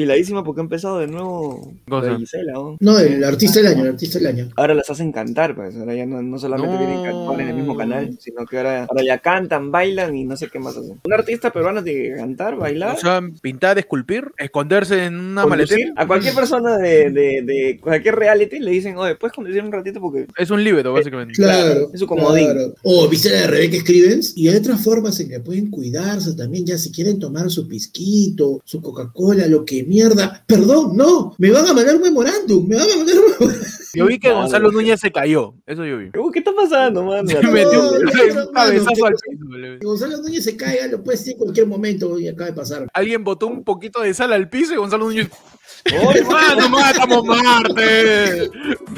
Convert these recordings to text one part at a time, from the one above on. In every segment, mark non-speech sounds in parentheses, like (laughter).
Empiladísima porque ha empezado de nuevo Cosa. la Gisela, ¿no? No, el artista del año, el artista del año. Ahora las hacen cantar, pues. Ahora ya no, no solamente No. tienen que actuar en el mismo canal, sino que ahora, ahora ya cantan, bailan y no sé qué más hacen. Un artista peruano tiene que cantar, bailar. O sea, pintar, esculpir, esconderse en una conducir. maletera. A cualquier persona de, de, de cualquier reality le dicen, oye, ¿puedes conducir un ratito? Porque Es un líbero, básicamente. Claro. es su comodín. claro. O viste la de Rebeca Scrivens. Y hay otras formas en que pueden cuidarse también, ya si quieren tomar su pisquito, su Coca-Cola, lo que mierda. Perdón, no, me van a mandar un memorándum, me van a mandar un memorándum. Yo vi que Claro. Gonzalo Núñez se cayó. Eso yo vi. Uy, ¿Qué está pasando, mano? Se metió un, no, no, (laughs) un cabezazo al piso. Que Gonzalo Núñez se caiga, lo puede decir en cualquier momento y acaba de pasar. Alguien botó un poquito de sal al piso y Gonzalo Núñez. (laughs) (laughs) Oye, ¡Mano, matamos martes!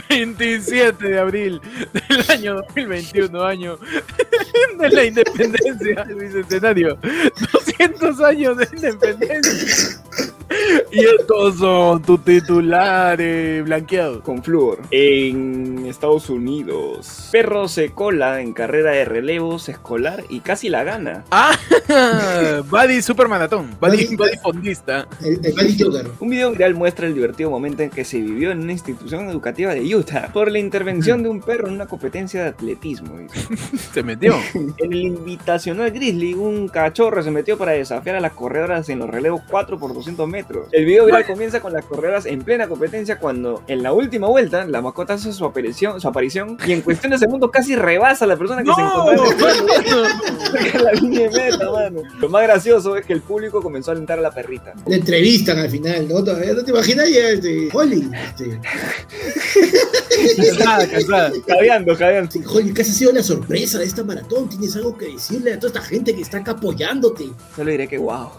27 de abril del año 2021, año de la independencia, el bicentenario. 200 años de independencia. (laughs) Y estos son tus titulares blanqueados. con flúor. En Estados Unidos, perro se cola en carrera de relevos escolar y casi la gana. Ah, (laughs) Buddy Supermanatón, Buddy, Buddy- Buddy Fondista. El, el Buddy Joker. Un video viral muestra el divertido momento en que se vivió en una institución educativa de Utah por la intervención de un perro en una competencia de atletismo. (laughs) Se metió. En el invitacional Grizzly, un cachorro se metió para desafiar a las corredoras en los relevos 4 por 200 metros. El video viral comienza con las corredoras en plena competencia cuando en la última vuelta la mascota hace su aparición, su aparición y en cuestión de segundos casi rebasa a la persona que se encontraba en la línea de meta, mano. Lo más gracioso es que el público comenzó a alentar a la perrita. La entrevistan al final, ¿no? Todavía no te imaginas ya, este, Holly, este, Cansada, cansada. Jadeando, jadeando. este, Holly, ¿qué ha sido la sorpresa de esta maratón? ¿Tienes algo que decirle a toda esta gente que está acá apoyándote? Solo diré que wow.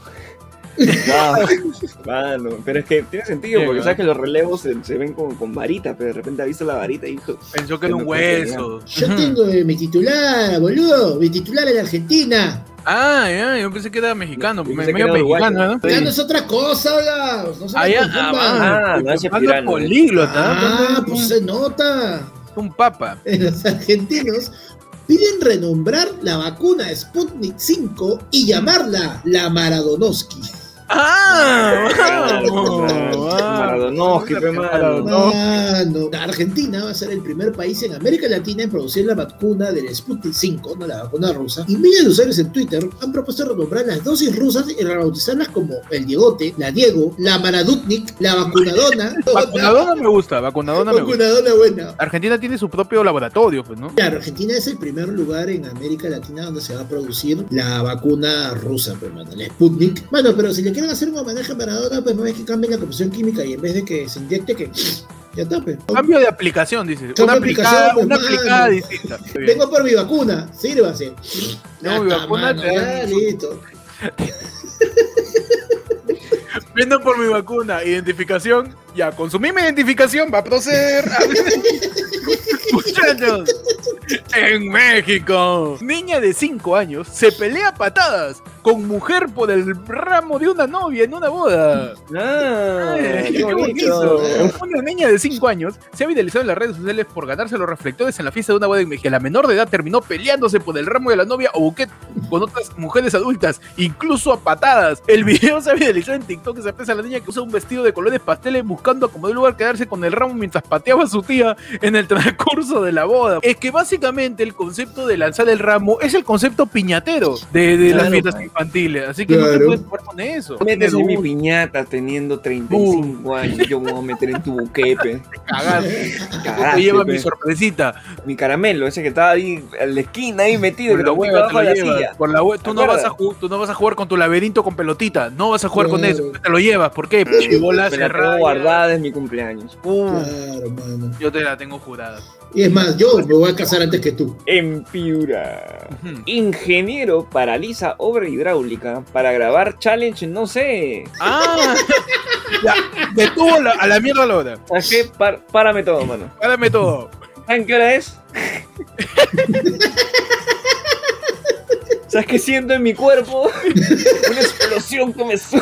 Mano, pero es que tiene sentido porque sabes que los relevos se, se ven con, con varita, pero de repente ha visto la varita y dijo, Pensó que era un hueso. Yo tengo eh, mi titular, boludo, mi titular en Argentina. Ah, ya, yo pensé que era mexicano, me- medio mexicano, ¿no? Ya no es otra cosa, oiga, no se Ah, ya, ah, pirano, políglota, Ah, pues se nota. un papa. Los argentinos piden renombrar la vacuna Sputnik 5 y llamarla la Maradonoski. Ah. Mano, la Argentina va a ser el primer país en América Latina en producir la vacuna del Sputnik 5, no la vacuna rusa. Y miles de usuarios en Twitter han propuesto renombrar las dosis rusas y rebautizarlas como el Diegote, la Diego, la Maradutnik, la vacunadona. (laughs) Vacunadona me gusta, vacunadona me gusta. Vacunadona buena. Argentina tiene su propio laboratorio, pues, ¿no? Claro, Argentina es el primer lugar en América Latina donde se va a producir la vacuna rusa, pues, mano, la Sputnik. Bueno, pero si le quieren hacer un homenaje a Maradona, pues no es que cambien la composición química y en vez de que se inyecte, que (sniffs) ya está, pues. Cambio de aplicación, dice. Una aplicada, aplicación, una pues, aplicada distinta. (sniffs) Vengo por mi vacuna, sírvase. No, mi vacuna te listo. (laughs) Vendo por mi vacuna, identificación. Ya, consumí mi identificación, va a proceder. (laughs) Muchachos, en México, niña de 5 años se pelea a patadas con mujer por el ramo de una novia en una boda. Ah, Ay, qué bonito. Una niña de 5 años se ha viralizado en las redes sociales por ganarse los reflectores en la fiesta de una boda en México. La menor de edad terminó peleándose por el ramo de la novia o buquet con otras mujeres adultas, incluso a patadas. El video se ha viralizado en TikTok. Se apresa a la niña que usa un vestido de colores pasteles buscando acomodar un lugar quedarse con el ramo mientras pateaba a su tía en el transcurso de la boda. Es que básicamente el concepto de lanzar el ramo es el concepto piñatero de, de las fiestas infantiles. Así que no te puedes jugar con eso. Metes mi piñata teniendo 35 años, yo me voy a meter en tu buquepe. (laughs) cagaste. Cagaste, te lleva pe. mi sorpresita. Mi caramelo, ese que estaba ahí en la esquina ahí metido, que Por la lo hueva te de lo la llevas. silla. Por la hue- tú, ¿Te no vas a ju- tú no vas a jugar con tu laberinto con pelotita. No vas a jugar con eso. Te lo llevas. ¿Por qué? Chibola cerrada. Desde mi cumpleaños. Uh, Claro, mano. yo te la tengo jurada. Y es más, yo me voy a casar antes que tú. En Piura. Ingeniero paraliza obra hidráulica para grabar challenge, no sé. Ah, (laughs) ya, detuvo la- a la mierda la hora. ¿Sabes qué? Par- párame todo, mano. Párame todo. ¿Saben qué hora es? (laughs) ¿Sabes qué siento en mi cuerpo? (laughs) Una explosión que me sube.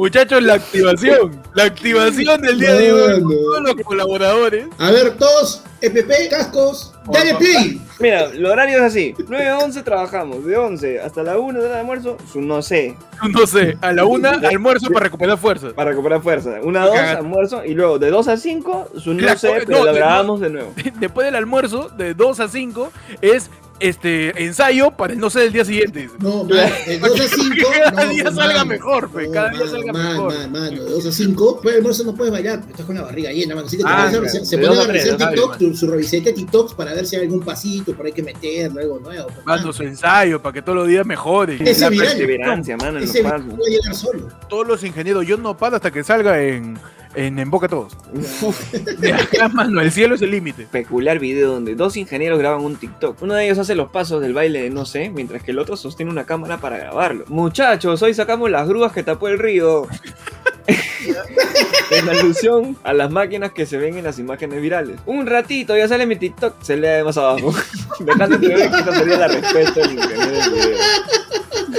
Muchachos, la activación. La activación del día de hoy. Mano. Todos los colaboradores. A ver, todos, EPP, cascos, dale play. Mira, el horario es así. 9 a 11 trabajamos. De 11 hasta la 1 de la almuerzo, su no sé. No sé, a la una almuerzo para recuperar fuerzas. Para recuperar fuerza. Una a 2, Cagate. almuerzo. Y luego de 2 a 5, su no La sé, pero no, lo de- grabamos de nuevo. (laughs) Después del almuerzo, de 2 a 5, es este ensayo para el no sé del día siguiente. No, mano, de 2 a 5. Cada no, día pues, salga mejor, pe, No, cada día mano, salga mejor. Mano, mano, de 2 a 5. Pues el almuerzo no puedes bailar, porque estás con la barriga llena, mano. Así que te Ah, claro. se, se pone a revisar TikTok, su, su reviseta de TikToks para ver si hay algún pasito, por ahí que meter, algo nuevo. pues, Mando su ensayo para que todos los días mejore. Ese La viral. perseverancia, mano, en los Ese pasos. puede llegar solo. Todos los ingenieros, yo no paro hasta que salga en, en, en Boca Todos. De acá, mano, el cielo es el límite. Peculiar video donde dos ingenieros graban un TikTok. Uno de ellos hace los pasos del baile de no sé, mientras que el otro sostiene una cámara para grabarlo. Muchachos, hoy sacamos las grúas que tapó el río. (laughs) en alusión a las máquinas que se ven en las imágenes virales. Un ratito, ya sale mi TikTok, se lee más abajo. (laughs) Dejando que esta sería la respuesta del ingeniero del video.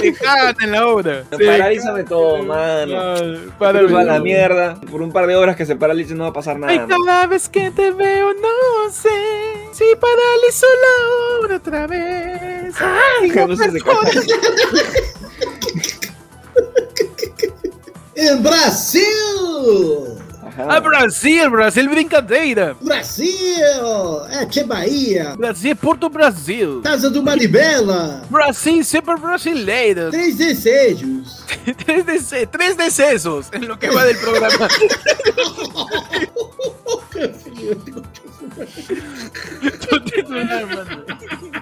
Se cagan en la obra. Se Paralízame todo, mano. Para a la mierda. Por un par de horas que se paralice no va a pasar Ay, nada. mano. cada vez que te veo no sé si paralizo la obra otra vez. Ay, No sé si se. (laughs) ¡En Brasil! A Ajá. Brasil, Brasil brincadeira. Brasil! É, que Bahia! Brasil, Porto Brasil. Casa do Manivela! Brasil, sempre brasileiro. Três desejos! (laughs) Tres, dece- tres decesos en lo que va del programa. (laughs)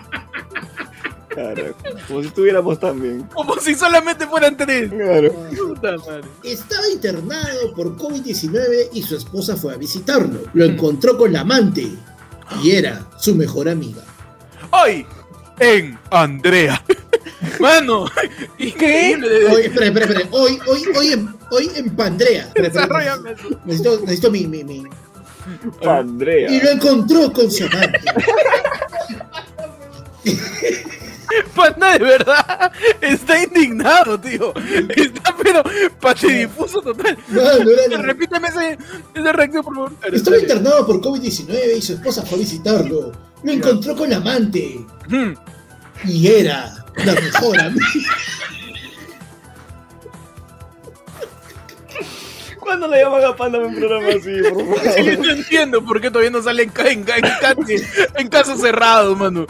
Claro, como si estuviéramos también. Como si solamente fueran tres. Claro. Puta madre. Estaba internado por COVID-19 y su esposa fue a visitarlo. Lo encontró con la amante y era su mejor amiga. Hoy en Andrea. (laughs) Mano, increíble. Hoy, espera, espera, espera. Hoy, hoy, hoy en, hoy en Pandrea. Desarrollame eso. Necesito, necesito mi, mi, mi. Andrea. Y lo encontró con su amante. (laughs) Panda de verdad está indignado, tío. Está pero patidifuso total. No, no era la- Repíteme ese, esa reacción, por favor. Estaba internado por COVID-19 y su esposa fue a visitarlo. Lo encontró con la amante y era la mejor amiga. ¿Cuándo le llaman a Panda en un programa así, por (laughs) Sí, favor? no entiendo por qué todavía no sale en, en, en, en caso cerrado, mano.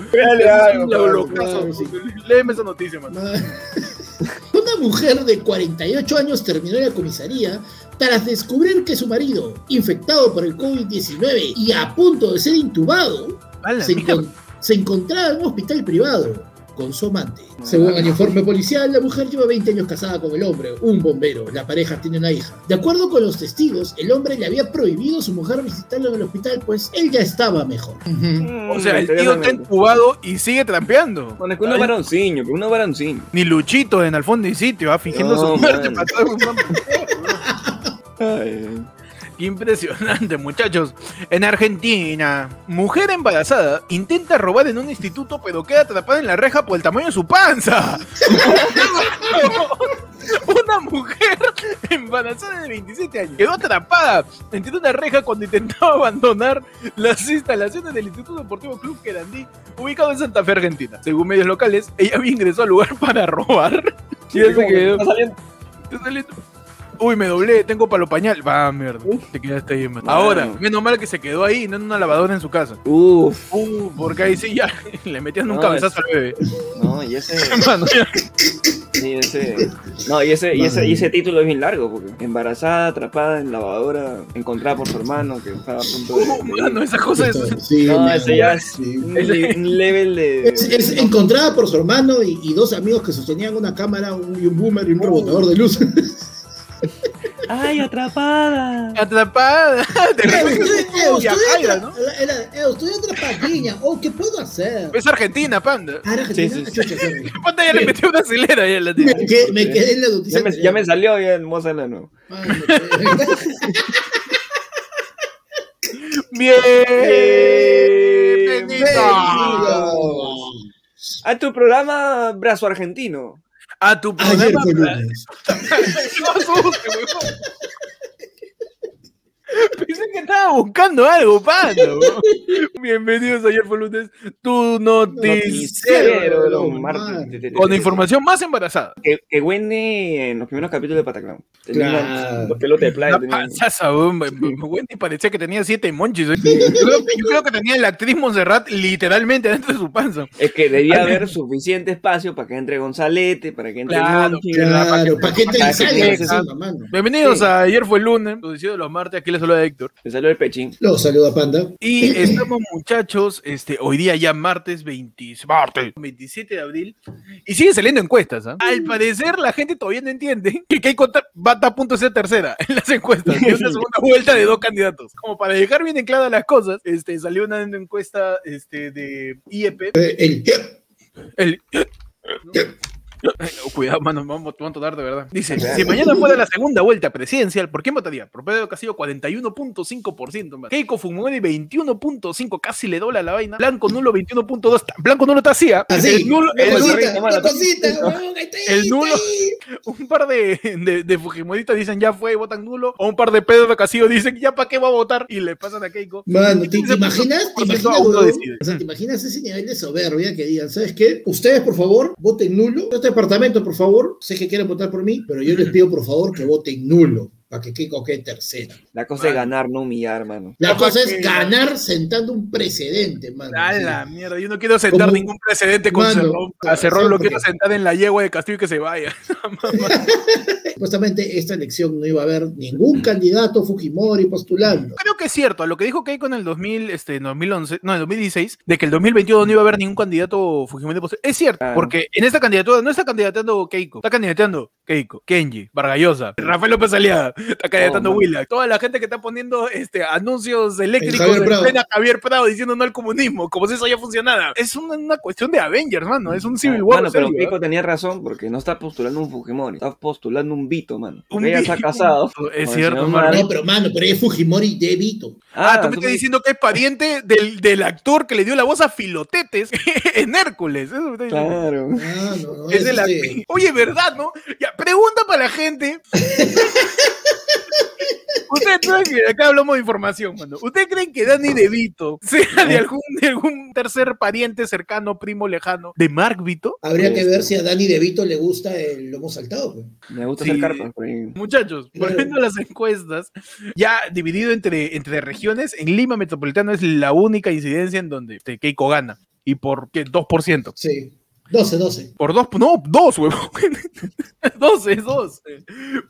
Sí. Léeme esa noticia, mano. (laughs) Una mujer de 48 años terminó en la comisaría tras descubrir que su marido, infectado por el COVID-19 y a punto de ser intubado, se, encon- se encontraba en un hospital privado con su amante. Según el informe policial, la mujer lleva 20 años casada con el hombre, un bombero. La pareja tiene una hija. De acuerdo con los testigos, el hombre le había prohibido a su mujer visitarlo en el hospital, pues él ya estaba mejor. O sea, el tío está entubado y sigue trampeando. Bueno, es que uno pero uno. Ni Luchito en el fondo y sitio, ah, fingiendo No, su muerte. man. para todo el mundo. Ay, Impresionante, muchachos. En Argentina, mujer embarazada intenta robar en un instituto, pero queda atrapada en la reja por el tamaño de su panza. (laughs) Una mujer embarazada de 27 años quedó atrapada entre una reja cuando intentaba abandonar las instalaciones del Instituto Deportivo Club Querandí, ubicado en Santa Fe, Argentina. Según medios locales, ella había ingresado al lugar (laughs) para robar. Y que quedó. está saliendo- Está saliendo. Uy, me doblé, tengo palo pañal. Va, mierda. Te quedaste ahí. Mano. Ahora, menos mal que se quedó ahí, no en una lavadora en su casa. Uf, Uh, porque ahí sí ya (laughs) le metían un No, cabezazo al bebé. no, y ese, (laughs) Mano, ya. y ese, no, y ese, y ese, y ese título es bien largo, porque embarazada, atrapada en lavadora, encontrada por su hermano que estaba a punto de. Uh, mano, esa cosa es. Sí, No, ese ya es sí. un, le- un level de. Es, es encontrada por su hermano y, y dos amigos que sostenían una cámara un- y un boomer y un rebotador de luz. (laughs) ¡Ay, atrapada! Atrapada. De repente, estoy- eh, uh, estoy Yajaira, atra- ¿no? era- eh, estoy atrapadinha. Oh, ¿qué puedo hacer? Es Argentina, panda. Ah, Argentina. Sí, sí, sí. Chucha. (laughs) Panda ya le metió una acelera ya la Me, tía. que- me quedé en la noticia. Ya me, ya me salió ya el moza de nuevo. Ay, me quedé- (laughs) Bienvenido A tu programa Brazo Argentino. A tu Ayer programa. fue lunes. Pensé que estaba buscando algo, weón. (laughs) Bienvenidos ayer fue lunes, tu noticiero. Noticiero de los Con martes. Con información más embarazada. Que, que Wendy en los primeros capítulos de Pataclown. Tenía Claro. los pelotes de playa. Una tenía- panzaza, weón. Me- me- Wendy parecía que tenía siete monchis. weón. Yo creo, yo creo que tenía la actriz Montserrat literalmente dentro de su panza. Es que debía haber suficiente espacio para que entre Gonzalete, para que entre Claro, Monchi. Claro, ¿para qué te Para que encima, mano? Bienvenidos Sí. a Ayer fue el lunes, noticiero de los martes. Aquí les saluda Héctor. Me salió el pechín. Los saluda Panda. Y (laughs) estamos, muchachos, este, hoy día ya martes, 20 martes 27 de abril. Y siguen saliendo encuestas. ¿ah? Al parecer, la gente todavía no entiende que Keiko va a estar a punto de ser tercera en las encuestas. Y una segunda (laughs) vuelta de dos candidatos. Como para dejar bien en claras las cosas, este, salió una encuesta este, de IEP. Eh, El El... Eh, Cuidado, mano, vamos vamos a tomar de verdad. Dice, si mañana fuera la segunda vuelta presidencial, ¿por quién votaría? Por Pedro Castillo 41.5%, man. Keiko Fujimori 21.5%, casi le dobla la vaina. Blanco Nulo 21.2%, Blanco Nulo te hacía. Así, El nulo, una el- está, el nulo. está un par de, de, de Fujimoristas dicen ya fue, votan nulo. O un par de Pedro Castillo dicen ya para qué va a votar y le pasan a Keiko. Mano, ¿te, te 15% imaginas? ¿Te imaginas. O sea, ¿te ese nivel de soberbia que digan, ¿sabes qué? Ustedes, por favor, voten nulo. Este departamento, por favor, sé que quieren votar por mí, pero yo les pido, por favor, que voten nulo para que Keiko quede tercera. La cosa es ganar, no humillar, mano. La cosa que- es ganar sentando un precedente, mano. A Sí. la mierda, yo no quiero sentar Como- ningún precedente con Mano, Cerrón. A Cerrón lo quiero sentar en la yegua de Castillo y que se vaya. (laughs) (laughs) Supuestamente esta elección no iba a haber ningún candidato Fujimori postulando. Creo que es cierto, a lo que dijo Keiko en el 2000, este, 2011, no, en el 2016, de que el 2021 no iba a haber ningún candidato Fujimori posterior. Es cierto, porque en esta candidatura no está candidateando Keiko, está candidateando Keiko, Kenji, Vargallosa, Rafael López Aliaga, está candidateando Oh. Willa, toda la gente que está poniendo este, anuncios eléctricos Javier en Prado. plena Javier Prado diciendo no al comunismo, como si eso ya funcionara. Es una, una cuestión de Avengers, mano, es un Civil War. Mano, pero serio, ¿eh? Keiko tenía razón porque no está postulando un Fujimori, está postulando un Vito, mano. Un Ella se ha Vito. casado. Es cierto, mano. No, pero mano, pero es Fujimori de Vito. Ah, tú me estás diciendo que es pariente del, del actor que le dio la voz a Filotetes (laughs) en Hércules. Eso me. Claro. Ah, no, no, Es es el act- Oye, ¿verdad, no? Ya, pregunta para la gente. (laughs) ¿Ustedes creen que acá hablamos de información, mano? ¿Ustedes creen que Danny DeVito sea de algún, de algún tercer pariente cercano, primo lejano de Mark Vito? Habría que ver si a Dani De Vito le gusta el lomo saltado. pues. Me gusta Sí. hacer carpas. Muchachos, Claro. volviendo a las encuestas, ya dividido entre, entre regiones, en Lima Metropolitano es la única incidencia en donde este, Keiko gana. ¿Y por qué? 2%. Sí. 12, 12. Por dos, no, dos, huevón. 12, 12.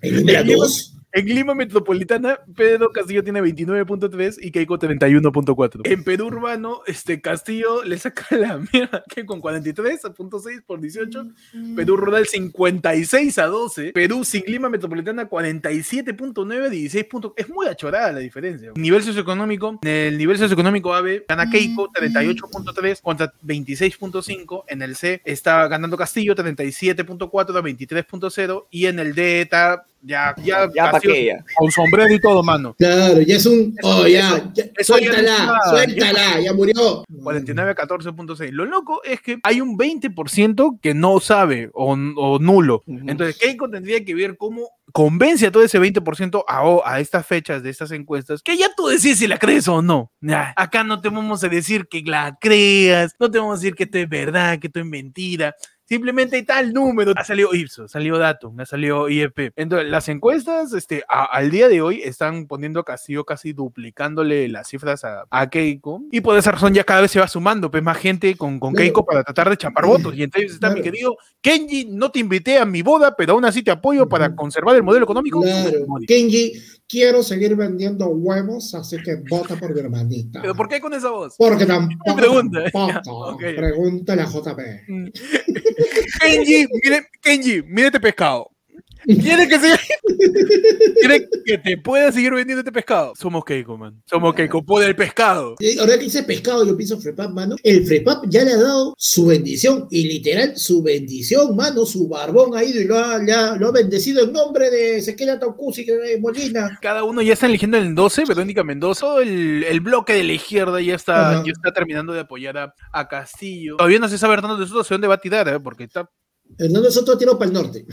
¿El número En Lima- 2? En Lima Metropolitana, Pedro Castillo tiene 29.3 y Keiko 31.4. En Perú Urbano, este Castillo le saca (laughs) la mierda que con 43.6 por 18. Perú Rural 56 a 12. Perú sin Lima Metropolitana 47.9 16 puntos. Es muy achorada la diferencia. Nivel socioeconómico, en el nivel socioeconómico AB gana Keiko 38.3 contra 26.5. En el C está ganando Castillo 37.4 a 23.0 y en el D está ya ya, Ya pa' Castillo qué, ya. con sombrero y todo, mano. Claro, ya es un. Oh, ya. eso- ya, eso ya suéltala, nada, suéltala, ya murió. 49 a 14.6. Lo loco es que hay un 20% que no sabe o, o nulo. Ujú. Entonces, Keiko tendría que ver cómo convence a todo ese 20% a, a estas fechas de estas encuestas, que ya tú decís si la crees o no. Nah, acá no te vamos a decir que la creas, no te vamos a decir que esto es verdad, que esto es mentira. Simplemente hay tal número. Ha salido Ipsos, salió Datum, ha salido IEP. Entonces, las encuestas este, a- al día de hoy están poniendo a Castillo casi duplicándole las cifras a, a Keiko. Y por esa razón ya cada vez se va sumando pues, más gente con, con Claro. Keiko para tratar de chapar votos. (clears throat) Y entonces está mi Claro. querido Kenji, no te invité a mi boda, pero aún así te apoyo para conservar el modelo económico. Claro. Kenji, quiero seguir vendiendo huevos, así que vota por mi hermanita. ¿Pero por qué con esa voz? Porque tampoco. (laughs) Pregunta. tampoco. (laughs) Ok. Pregúntale a JP. (laughs) Kenji, mire, Kenji, mire este pescado. ¿Quiere que, siga- ¿Quiere (laughs) que te pueda seguir vendiendo este pescado? Somos Keiko, man. Somos Keiko, poder el pescado. Ahora que dice pescado, yo pienso Frepap, mano. El Frepap ya le ha dado su bendición, y literal, su bendición, mano. Su barbón ha ido y lo ha, ha- lo ha bendecido en nombre de Ezequiel Taucusi de Molina. Cada uno ya está eligiendo el 12, Verónica Mendoza. Todo El, el bloque de la izquierda ya está, ya está terminando de apoyar a, a Castillo. Todavía no se sabe dónde de su situación de va a tirar, ¿eh? porque está Hernando Soto tiró para el norte.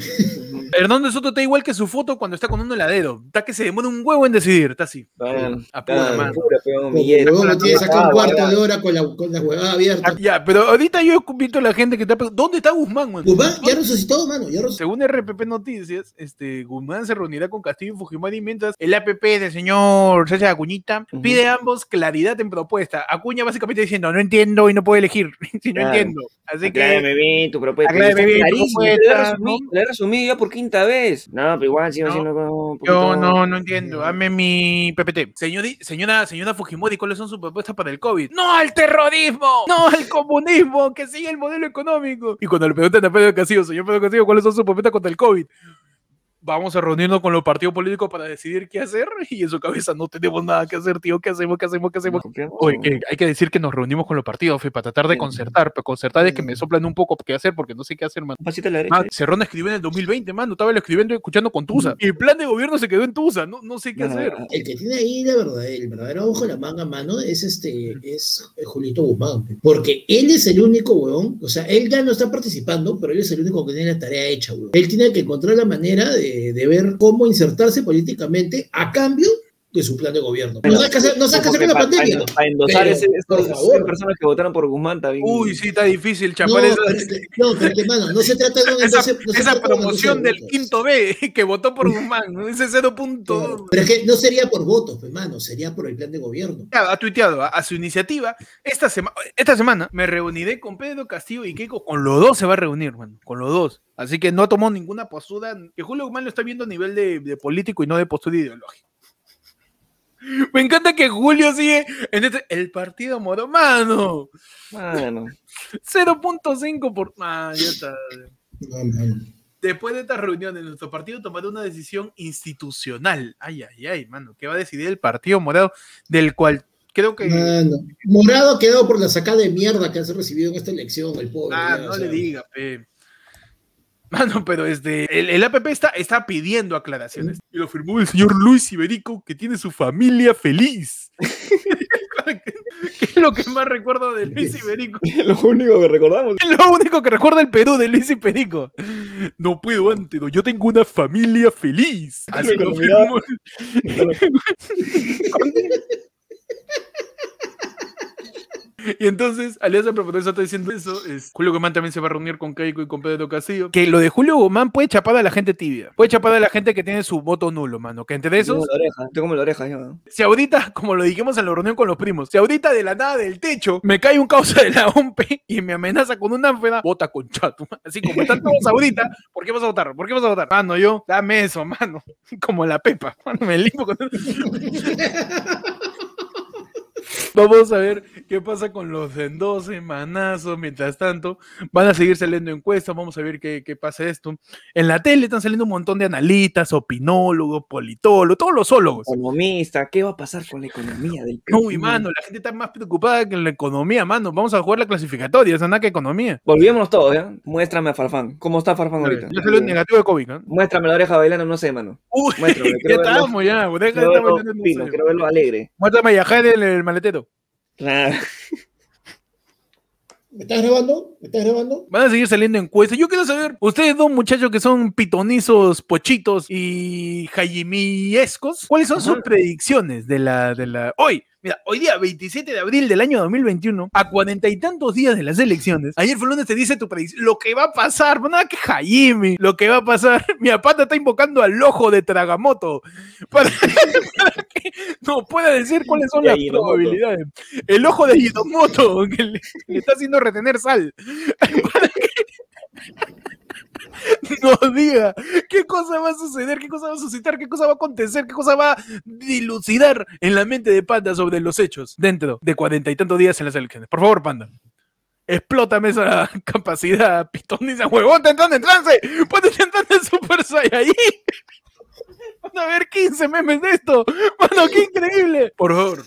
Hernando Soto está igual que su foto cuando está con un heladero. Está que se demora un huevo en decidir. Está así. Bueno, Apura, apura, Apura, lo tienes acá un cuarto de hora con la, con la huevada abierta. Ah, Ya, pero ahorita yo he visto a la gente que está ¿dónde está Guzmán, man? Guzmán ya resucitó, mano. Ya resucitó. Según RPP Noticias, este, Guzmán se reunirá con Castillo y Fujimori mientras el APP del señor César Acuñita pide a ambos claridad en propuesta. Acuña básicamente diciendo, no entiendo y no puedo elegir, (laughs) si no Claro. entiendo. Así que, bien tu propuesta. Aclárame bien tu te la he resumido- ya por quinta vez. No, pero igual sigo No, haciendo como yo no, no entiendo. Dame mi PPT. Señori- señora, señora Fujimori, ¿cuáles son sus propuestas para el COVID? ¡No al terrorismo! ¡No al comunismo! ¡Que siga el modelo económico! Y cuando le preguntan a Pedro Castillo, señor Pedro Castillo, ¿cuáles son sus propuestas contra el COVID? Vamos a reunirnos con los partidos políticos para decidir qué hacer. (laughs) Y en su cabeza no tenemos nada que hacer, tío. ¿Qué hacemos? ¿Qué hacemos? ¿Qué hacemos? Oye, que hay que decir que nos reunimos con los partidos, fe, para tratar de Sí. concertar. Pero concertar es que me soplan un poco qué hacer porque no sé qué hacer, man. Un pasito a la derecha. Man, Cerrón escribió en el 2020, mano. Estaba lo escribiendo y escuchando con Tusa. Y el plan de gobierno se quedó en Tusa. No, no sé qué Ah, hacer. El que tiene ahí la verdad, el verdadero ojo en la manga, mano, es este, es Julito Guzmán. Porque él es el único, weón. O sea, él ya no está participando, pero él es el único que tiene la tarea hecha, weón. Él tiene que encontrar la manera de, de ver cómo insertarse políticamente a cambio de su plan de gobierno. No sabe qué hacer, no sabe qué hacer con la pandemia. Para endosar Pero, ese, por estos favor. 100 personas que votaron por Guzmán también. Uy, sí, está difícil chapar no, pero es que, mano, no se trata de un esa, no trata promoción del votos. quinto B (laughs) que votó por Guzmán. ¿no? Ese 0.2. Pero es que no sería por votos, pues, mano, sería por el plan de gobierno. Ha tuiteado a, a su iniciativa. Esta, sema- esta semana me reuniré con Pedro Castillo y Keiko. Con los dos se va a reunir, man. Con los dos. Así que no tomado ninguna postura. Que Julio Guzmán lo está viendo a nivel de, de político y no de postura ideológica. Me encanta que Julio sigue en este, el partido moro. Mano, Mano. 0.5 por. Ah, ya está. No. Después de estas reuniones, nuestro partido tomará una decisión institucional. Ay, ay, ay, mano. Que va a decidir el partido morado, del cual creo que. Mano, Morado quedado por la sacada de mierda que has recibido en esta elección, el pobre. Ah, ya, no o le diga, pe. Mano, pero este, el, el APP está, está pidiendo aclaraciones. Y lo firmó el señor Luis Iberico, que tiene su familia feliz. ¿Qué (laughs) es lo que más recuerdo de Luis Iberico? (laughs) Lo único que recordamos. Es lo único que recuerda el Perú de Luis Iberico. No puedo antes, yo tengo una familia feliz. Así lo firmó. (laughs) (laughs) Y entonces, Alianza Propuesta está diciendo eso. Es, Julio Guzmán también se va a reunir con Keiko y con Pedro Castillo. Que lo de Julio Guzmán puede chapar a la gente tibia. Puede chapar a la gente que tiene su voto nulo, mano. Que entre Estoy como esos, la oreja, como la oreja ya. si ahorita, como lo dijimos en la reunión con los primos, si ahorita de la nada del techo me cae un causa de la OMP y me amenaza con una ánfora, vota con chato. (laughs) Así como están todos ahorita, ¿por qué vas a votar? ¿Por qué vas a votar? Mano, yo, dame eso, mano. (laughs) Como la pepa. Mano, me limpo con Vamos a ver qué pasa con los en dos semanazos. Mientras tanto, van a seguir saliendo encuestas. Vamos a ver qué, qué pasa esto. En la tele están saliendo un montón de analistas, opinólogos, politólogos, todos los ólogos. Economista, ¿qué va a pasar con la economía del Perú? No, y mano, la gente está más preocupada que la economía, mano. Vamos a jugar la clasificatoria, esa nada que economía. Volvíamos todos, ¿ya? Muéstrame a Farfán. ¿Cómo está Farfán ahorita? Ya salió negativo de COVID, ¿no? Muéstrame la oreja bailando, no sé, mano. Uy, Muéstrame, (laughs) ya quiero verlo. estamos, ya. Deja de Quiero estar bailando, no sé. quiero verlo alegre. Muéstrame a Yajair en el maletero. Claro. ¿Me estás grabando? ¿Me estás grabando? Van a seguir saliendo encuestas. Yo quiero saber, ustedes dos muchachos que son pitonizos, pochitos y jaimiescos, ¿cuáles son sus predicciones de la, de la... Hoy, mira, hoy día 27 de abril del año 2021, a cuarenta y tantos días de las elecciones, ayer fue lunes te dice tu predicción, lo que va a pasar, nada que Jaime, lo que va a pasar, (laughs) mi apata está invocando al ojo de Tragamoto para, (laughs) para que nos pueda decir cuáles son las probabilidades. El ojo de Hinomoto, (laughs) que le, le está haciendo retener sal. Para que (laughs) nos diga qué cosa va a suceder, qué cosa va a suscitar, qué cosa va a acontecer, qué cosa va a dilucidar en la mente de Panda sobre los hechos dentro de cuarenta y tantos días en las elecciones. Por favor, Panda. Explótame esa (laughs) capacidad pitoniza, huevón, te entrando en trance, ponte entrando en Super Saiyajin. (laughs) Van a ver 15 memes de esto. Mano, qué increíble. Por favor.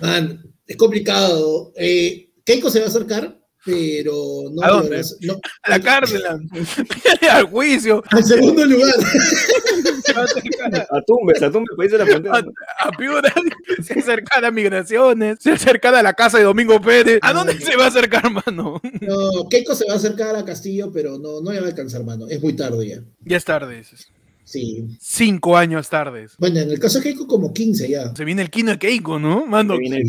Man, es complicado. Eh, ¿Keiko se va a acercar? Pero no ¿A dónde? no, A la cárcel, (laughs) al juicio. al segundo lugar. (laughs) A Tumbes, a Tumbes, país de la frontera. a, a Piura, se acerca a migraciones, se acerca a la casa de Domingo Pérez. ¿A dónde se va a acercar, mano? No, Keiko se va a acercar a Castillo, pero no, no le va a alcanzar, mano. Es muy tarde ya. Ya es tarde. dices. Sí. Cinco años tardes. Bueno, en el caso de Keiko, como 15 ya. Se viene el Kino de Keiko, ¿no? Mano, Que viene el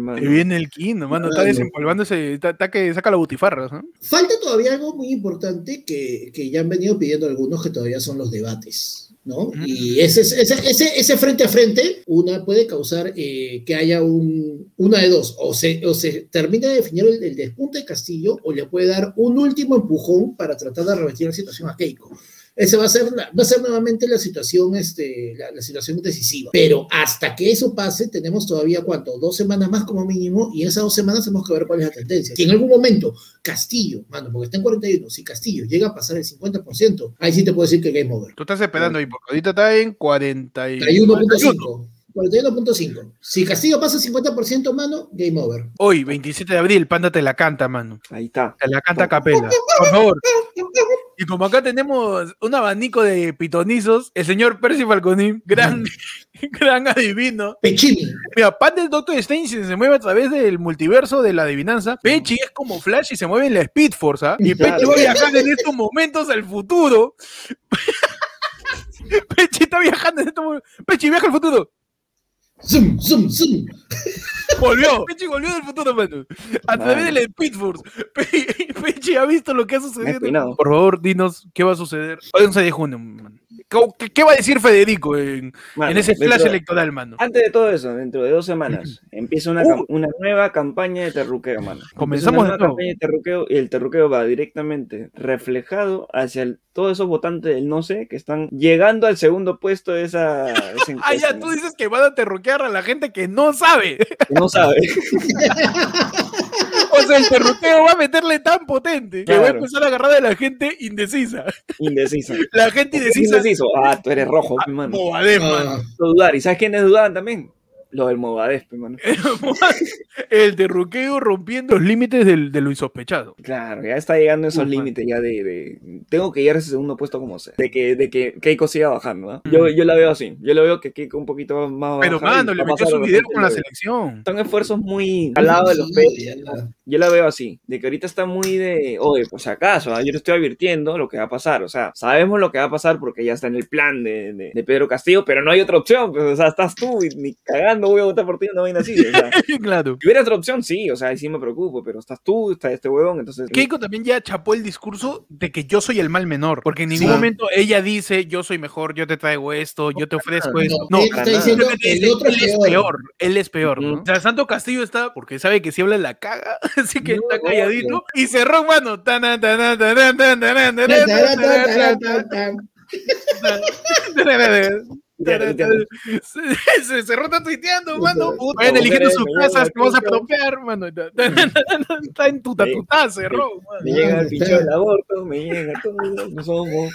mano. se viene el Kino, mano. Está ese. Está, está que saca la butifarra, ¿no? Falta todavía algo muy importante que, que ya han venido pidiendo algunos, que todavía son los debates, ¿no? Mm. Y ese, ese, ese, ese frente a frente, una puede causar eh, que haya un, una de dos, o se, o se termina de definir el, el despunte de Castillo, o le puede dar un último empujón para tratar de revertir la situación a Keiko. Ese va a ser, la- va a ser nuevamente la situación, este, la, la situación decisiva. Pero hasta que eso pase, tenemos todavía, ¿cuánto? Dos semanas más como mínimo, y en esas dos semanas tenemos que ver cuál es la tendencia. Si en algún momento Castillo, mano, porque está en 41, si Castillo llega a pasar el 50%, ahí sí te puedo decir que game over. Tú estás esperando ahí, porque ahorita está en 40 y- 41.5. 41.5. Si Castillo pasa el 50%, mano, game over. Hoy, 27 de abril, Panda te la canta, mano. Ahí está. Te la canta a capela. Por favor. Y como acá tenemos un abanico de pitonizos, el señor Percy Falconín, gran, (laughs) gran adivino. Pechini. Mira, Panda es Doctor Strange se mueve a través del multiverso de la adivinanza. Pechi es como Flash y se mueve en la Speed Force, ¿ah? Y Claro. Pechi va viajando en estos momentos al futuro. (laughs) Pechi está viajando en estos momentos. Pechi viaja al futuro. Zoom, zoom, zoom. Volvió. (laughs) Pechi volvió del futuro, mano. A través de la Speed Force. Pe- (laughs) Pechi ha visto lo que ha sucedido. Por favor, dinos qué va a suceder. Hoy 11 de junio, mano. ¿Cómo- ¿Qué, qué va a decir Federico en, Mano, en ese flash dentro- electoral, mano? Antes de todo eso, dentro de dos semanas, empieza una, cam- una nueva campaña de terruqueo, mano. Comenzamos una de nueva nuevo. campaña de terruqueo y el terruqueo va directamente reflejado hacia el- todos esos votantes del no sé que están llegando al segundo puesto de esa, (laughs) esa Ah, encuesta, ya, tú dices que van a terroquear a la gente que no sabe. que no sabe. (laughs) Sea, el terruqueo va a meterle tan potente que va a empezar a agarrar a la gente indecisa. Indeciso. La gente ¿Por qué indecisa. indeciso? Ah, tú eres rojo, mi mano. Movadez, mano. Ah, No dudar. ¿Y sabes quiénes dudaban también? Lo del Movadez, mano. El terruqueo rompiendo los límites del- de lo insospechado. Claro, ya está llegando a esos Uf, límites ya de, de- Tengo que llegar a ese segundo puesto como sea. De que, de que Keiko siga bajando, ¿ah? Yo, yo la veo así. Yo la veo que Keiko un poquito más Pero, mano, le metió su de video con la selección. Son esfuerzos muy al lado de los sí, pechos. Yo la veo así, de que ahorita está muy de, oye, si acaso, ¿ah? yo te estoy advirtiendo lo que va a pasar, o sea, sabemos lo que va a pasar porque ya está en el plan de, de- de Pedro Castillo, pero no hay otra opción, pues, o sea, estás tú y ni cagando voy a votar por ti, no vaina así, o sea, (laughs) claro. si hubiera otra opción, sí, o sea, ahí sí me preocupo, pero estás tú, está este huevón, entonces... Keiko también ya chapó el discurso de que yo soy el mal menor, porque en ningún Sí. momento ella dice yo soy mejor, yo te traigo esto, yo te ofrezco esto. No, está diciendo el otro él es peor. peor, él es peor, ¿no? O sea, Santo Castillo está, porque sabe que si habla la caga, así que está calladito. Y cerró, mano. se cerró, está tuiteando, mano. Vayan eligiendo sus casas que vamos a mano. Está en tuta, tuta, cerró. Me llega el pichón del aborto, me llega todo. No somos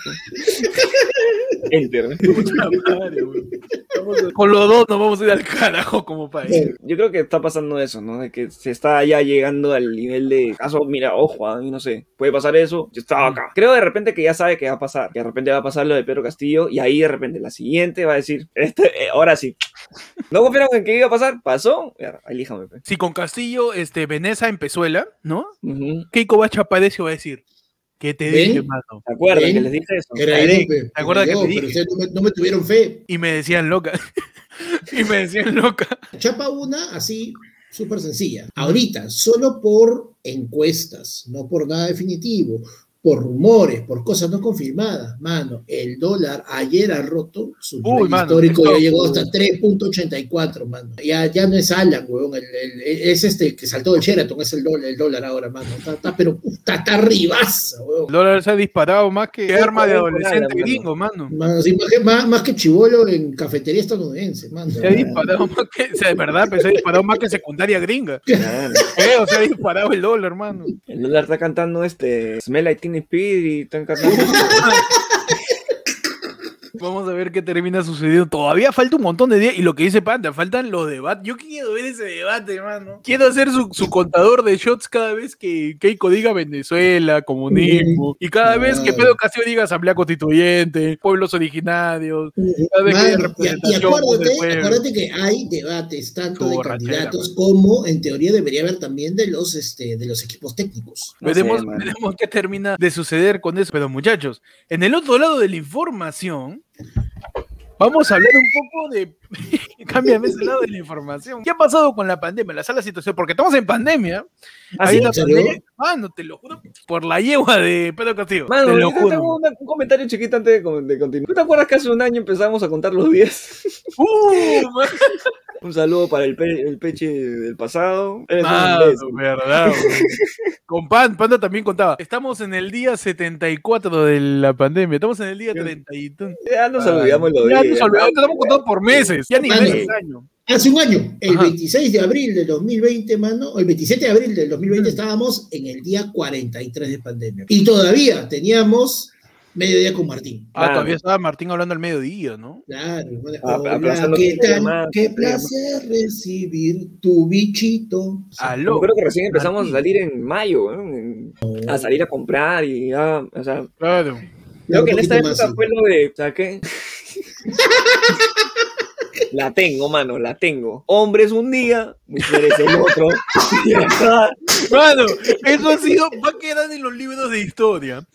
con los dos nos vamos a ir al carajo como país. Yo creo que está pasando eso, ¿no? De que se está ya llegando al nivel de caso, mira, ojo, a mí no sé, puede pasar eso, yo estaba acá. Creo de repente que ya sabe que va a pasar, que de repente va a pasar lo de Pedro Castillo y ahí de repente la siguiente va a decir, este, eh, ahora sí. ¿No confiaron en que iba a pasar? ¿Pasó? Ya, elíjame. pe. Si con Castillo, este, Veneza en Pezuela, ¿no? Ujú. Keiko va a chapar eso y va a decir, ¿qué te ¿Ven? dije, mano? ¿Se acuerdan Ven. que les dije eso? Era pe, ¿te acuerdas que yo, te pero dije? ustedes no me, no me tuvieron fe. Y me decían loca. (laughs) y me decían loca. Chapa una así, súper sencilla. Ahorita, solo por encuestas, no por nada definitivo, por rumores, por cosas no confirmadas. Mano, el dólar ayer ha roto su Uy, nivel mano, histórico, esto- ya llegó hasta 3.84, mano. Ya, ya no es Alan, weón, el- el- es este que saltó del Sheraton, es el dólar, el dólar ahora, mano. Está, está- pero está, está arribaza, weón. El dólar se ha disparado más que Sí, arma de adolescente gringo, mano. Mano, sí, más, que, más, más que chivolo en cafetería estadounidense, mano. Se ha disparado más que, o sea, de verdad, pero se ha disparado más que secundaria gringa. (laughs) Claro. Eh, o sea, ha disparado el dólar, hermano. El dólar está cantando este Smell Like Teen Spirit y están (laughs) Vamos a ver qué termina sucediendo. Todavía falta un montón de días. Y lo que dice Panda, faltan los debates. Yo quiero ver ese debate, hermano. Quiero hacer su, su contador de shots cada vez que Keiko diga Venezuela, comunismo. Y cada vez que Pedro Castillo diga Asamblea Constituyente, pueblos originarios. Cada vez que Mano, y, acuérdate, acuérdate que hay debates tanto de candidatos como en teoría debería haber también de los este de los equipos técnicos. No veremos, sé, veremos qué termina de suceder con eso. Pero muchachos, en el otro lado de la información, vamos a hablar un poco de... (laughs) Cámbiame ese lado de la información. ¿Qué ha pasado con la pandemia? La sala situación, porque estamos en pandemia. ¿Ah, Hay sí? una ¿En serio? pandemia- Mano, te lo juro, por la yegua de Pedro Castillo. Mano, te lo juro. tengo una- un comentario chiquito antes de, con- de continuar. ¿No te acuerdas que hace un año empezamos a contar los días? (laughs) Uh, man. un saludo para el, pe- el peche del pasado. Eres Mano, verdad. (laughs) Con Pan, Panda también contaba. Estamos en el día 74 de la pandemia. Estamos en el día 30 y... Ya nos olvidamos los Ya días. nos olvidamos, estamos contando por meses. Ya ni Mano. medio año. Hace un año, el Ajá. 26 de abril del 2020, mano, o el 27 de abril del 2020 estábamos en el día 43 de pandemia. Y todavía teníamos mediodía con Martín. Ah, Claro. todavía estaba Martín hablando al mediodía, ¿no? Claro, bueno, Ah, hola, ¿qué tal? más, Qué placer recibir tu bichito. Aló. Yo creo que recién empezamos Martín. a salir en mayo, ¿no? En- a salir a comprar y ya, o sea, Claro. creo que en esta más, época fue lo de, ¿sabes qué? (laughs) La tengo, mano, la tengo. Hombres un día, mujeres el otro. (laughs) Mano, eso ha sido, va a quedar en los libros de historia.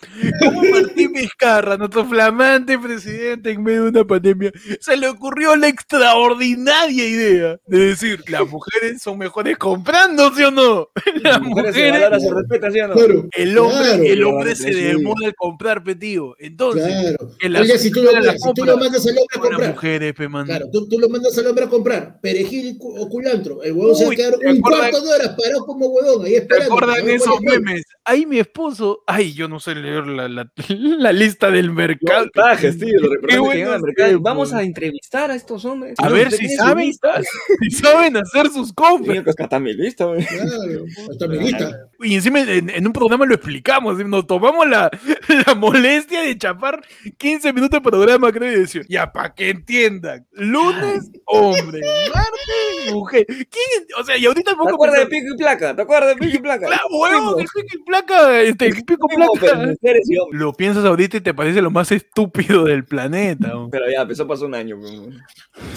Como Martín Vizcarra, nuestro flamante presidente en medio de una pandemia, se le ocurrió la extraordinaria idea de decir, las mujeres son mejores comprando, ¿sí o no? (laughs) Las Mujeres se mujeres, se respeta, ¿sí o no? Claro, el hombre, claro, el hombre se demora al comprar, petío. Entonces, claro. la Oye, si tú, lo, la si tú compra lo mandas al hombre a comprar, mujeres, pe, mano. claro, tú, tú lo mandas al hombre a comprar perejil o culantro, el huevón se va a Uy, quedar ¿te un acuerdas- cuarto de hora parado como huevón ahí ¿Te esperando. acuerdan ver esos memes? Ahí mi esposo, ay, yo no sé leer la, la, (laughs) la lista del mercado. Tío, al Vamos güey. a entrevistar a estos hombres. A No, ver si saben, (laughs) si saben hacer sus compras. Que hasta mi lista, güey. Claro, hasta mi lista. Y encima en, en un programa lo explicamos, nos tomamos la, (laughs) la molestia de chapar 15 minutos de programa, creo, y decir, ya para que entiendan, lunes, (laughs) hombre, martes, mujer. ¿Quién? O sea, y ahorita un ¿Te acuerdas de pico y placa? ¿Te acuerdas de pico y placa? Claro, el Primo, pico y placa, este, el pico y placa. mujeres y hombres. Lo piensas ahorita y te parece lo más estúpido del planeta. Pero ya, empezó pasó un año.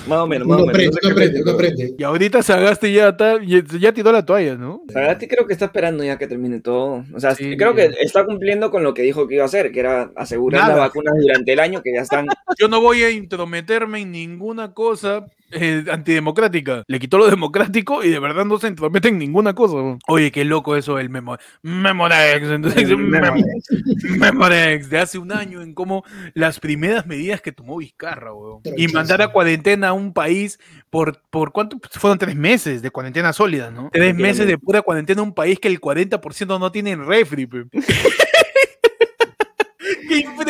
Más o menos, más No o menos. no aprende, no aprende. Y ahorita Sagaste ya, está, ya, ya tiró la toalla, ¿no? Sagasti creo que está esperando ya que termine todo. O sea, Sí. creo que está cumpliendo con lo que dijo que iba a hacer, que era asegurar Nada. las vacunas durante el año que ya están. (laughs) Yo no voy a intrometerme en ninguna cosa eh, antidemocrática. Le quitó lo democrático y de verdad no se intromete en ninguna cosa. Oye, qué loco eso, el memo Memorex. Entonces, Mem- Memorex de hace un año en cómo las primeras medidas que tomó Vizcarra, weón. Y mandar a cuarentena a un país por, por cuánto fueron tres meses de cuarentena sólida, ¿no? Tres meses de pura cuarentena a un país que el 40% no tiene refri, pe. Qué (laughs)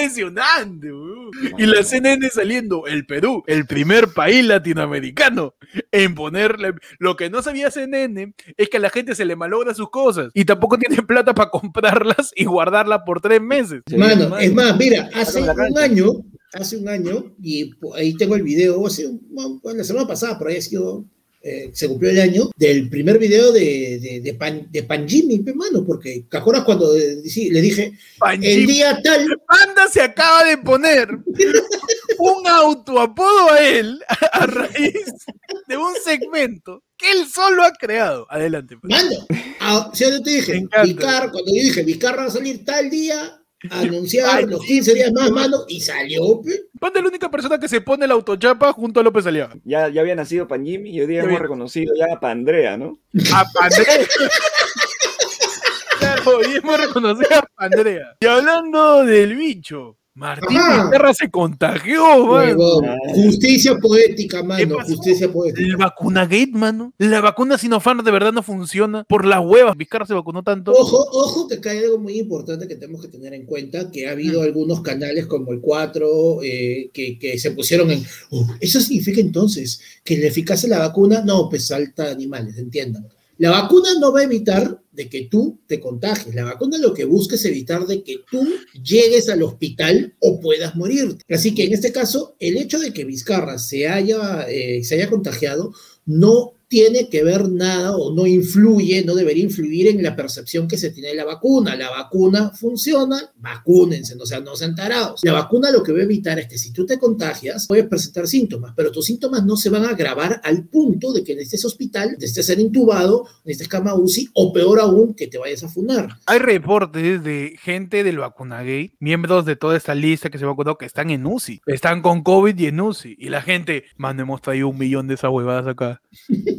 impresionante, weón. Y la CNN saliendo, el Perú, el primer país latinoamericano en ponerle. Lo que no sabía CNN es que a la gente se le malogra sus cosas y tampoco tiene (laughs) plata para comprarlas y guardarlas por tres meses. Mano, es más, mira, hace un año, hace un año, y ahí tengo el video, hace bueno, la semana pasada, por ahí ha sido, eh, se cumplió el año, del primer video de, de, de, Pan, de Panjimi, pe, mano, porque, ¿te acuerdas cuando eh, sí, le dije, el día tal, Panda se acaba de poner un autoapodo a él a raíz de un segmento que él solo ha creado. Adelante. pues. ¿sí o no te Me dije? Vicar, cuando yo dije, Vicar va a salir tal día, anunciar Ay, los 15 días más, mano, y salió, pe. Panda es la única persona que se pone la autochapa junto a López Aliaga. Ya, ya había nacido Panjimi y hoy día hemos reconocido ya a Pandrea, ¿no? A Pandrea. (laughs) claro, y hemos reconocido a Pandrea. Y hablando del bicho, Martín Ajá. Vizcarra se contagió, mano. Justicia poética, ¿Qué mano, justicia poética. El vacunagate, mano. La vacuna Sinopharm de verdad no funciona. Por las huevas. Vizcarra se vacunó tanto. Ojo, ojo, que acá hay algo muy importante que tenemos que tener en cuenta, que ha habido algunos canales como el 4 eh, que, que se pusieron en... "Oh, eso significa entonces que la eficacia de la vacuna, no, pues salta animales, entiendan. La vacuna no va a evitar de que tú te contagies. La vacuna lo que busca es evitar de que tú llegues al hospital o puedas morir. Así que en este caso, el hecho de que Vizcarra se haya, eh, se haya contagiado no tiene que ver nada o no influye, no debería influir en la percepción que se tiene de la vacuna. La vacuna funciona, vacúnense, no sean, no sean tarados. La vacuna lo que va a evitar es que si tú te contagias, puedes presentar síntomas, pero tus síntomas no se van a agravar al punto de que en este hospital, estés ser intubado, necesites cama UCI o peor aún, que te vayas a funar. Hay reportes de gente del vacunagate, miembros de toda esta lista que se vacunó, que están en UCI, están con COVID y en UCI. Y la gente, mano, hemos traído un millón de esas huevadas acá. (laughs)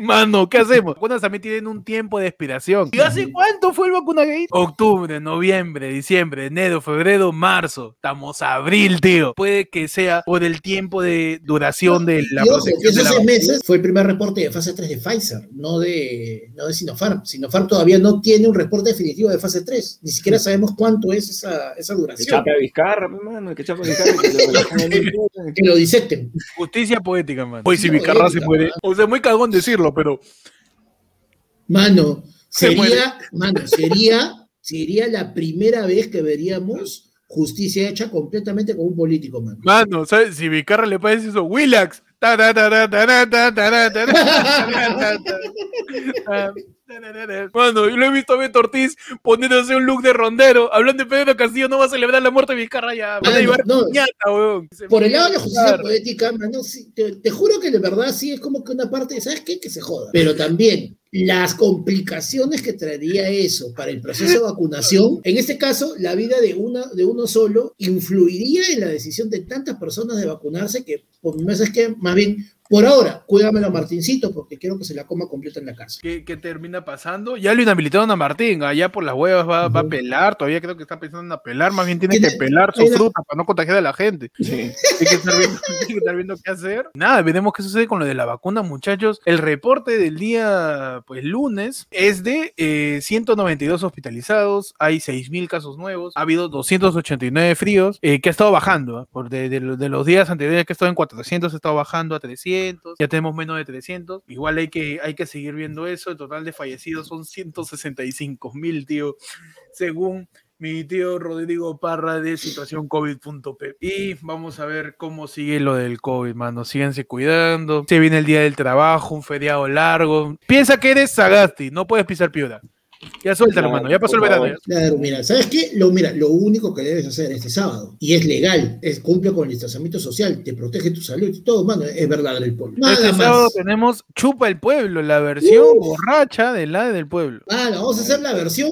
(laughs) Mano, ¿qué (laughs) hacemos? Vacunas también tienen un tiempo de expiración. ¿Y hace (laughs) cuánto fue el vacunagate? Octubre, noviembre, diciembre, enero, febrero, marzo. Estamos a abril, tío. Puede que sea por el tiempo de duración de la Y ojo, protección esos seis vacuna. meses fue el primer reporte de fase 3 de Pfizer, no de, no de Sinopharm. Sinopharm todavía no tiene un reporte definitivo de fase 3. Ni siquiera sabemos cuánto es esa, esa Que duración. chape a Vizcarra, pues, mano, que chape a Vizcarra. que lo- que lo. Que disecten. Justicia poética, man. Hoy si Vicarra se man. O sea, muy cagón decirlo, pero Mano, Se sería, mano, sería, sería la primera vez que veríamos justicia hecha completamente con un político, mano. Mano, ¿sabes? Si Vicarra le parece eso, Willax. Mano, yo lo he visto a Beto Ortiz poniéndose un look de rondero, hablando de Pedro Castillo, no va a celebrar la muerte de Vizcarra ya. No. Por el lado de la justicia poética, te, te, juro que de verdad sí es como que una parte, ¿sabes qué? Que se joda. Pero también, las complicaciones que traería eso para el proceso de vacunación, en este caso, la vida de, una, de uno solo influiría en la decisión de tantas personas de vacunarse que, por mi es que más bien, por ahora, cuídamelo a Martincito porque quiero que se la coma completa en la casa. ¿Qué, qué termina pasando? Ya lo inhabilitaron a Martín, allá por las huevas va, va a pelar, todavía creo que está pensando en apelar, más bien tiene que pelar su fruta para no contagiar a la gente. Sí. Hay que, estar viendo, hay que estar viendo qué hacer. Nada, veremos qué sucede con lo de la vacuna, muchachos. El reporte del día, pues lunes, es de eh, 192 hospitalizados, hay 6.000 casos nuevos, ha habido 289 fríos, eh, que ha estado bajando. ¿ah? Por de, de lo- de los días anteriores que ha estado en 400, ha estado bajando a 300, ya tenemos menos de 300. Igual hay que, hay que seguir viendo eso. El total de fallecidos son 165 mil, tío, según mi tío Rodrigo Parra de situación COVID.p. Y vamos a ver cómo sigue lo del COVID, mano. Síganse cuidando. Se viene el día del trabajo, un feriado largo. Piensa que eres Sagasti, no puedes pisar piedra. Ya suelta, Claro, hermano. Ya pasó el verano. favor. ya. Claro, mira, ¿sabes qué? Lo, mira, lo único que debes hacer este sábado, y es legal, es cumple con el distanciamiento social, te protege tu salud todo, mano, es verdad el pueblo. Nada Este más. sábado tenemos Chupa el Pueblo, la versión borracha de la del pueblo. Ah, vamos a hacer la versión.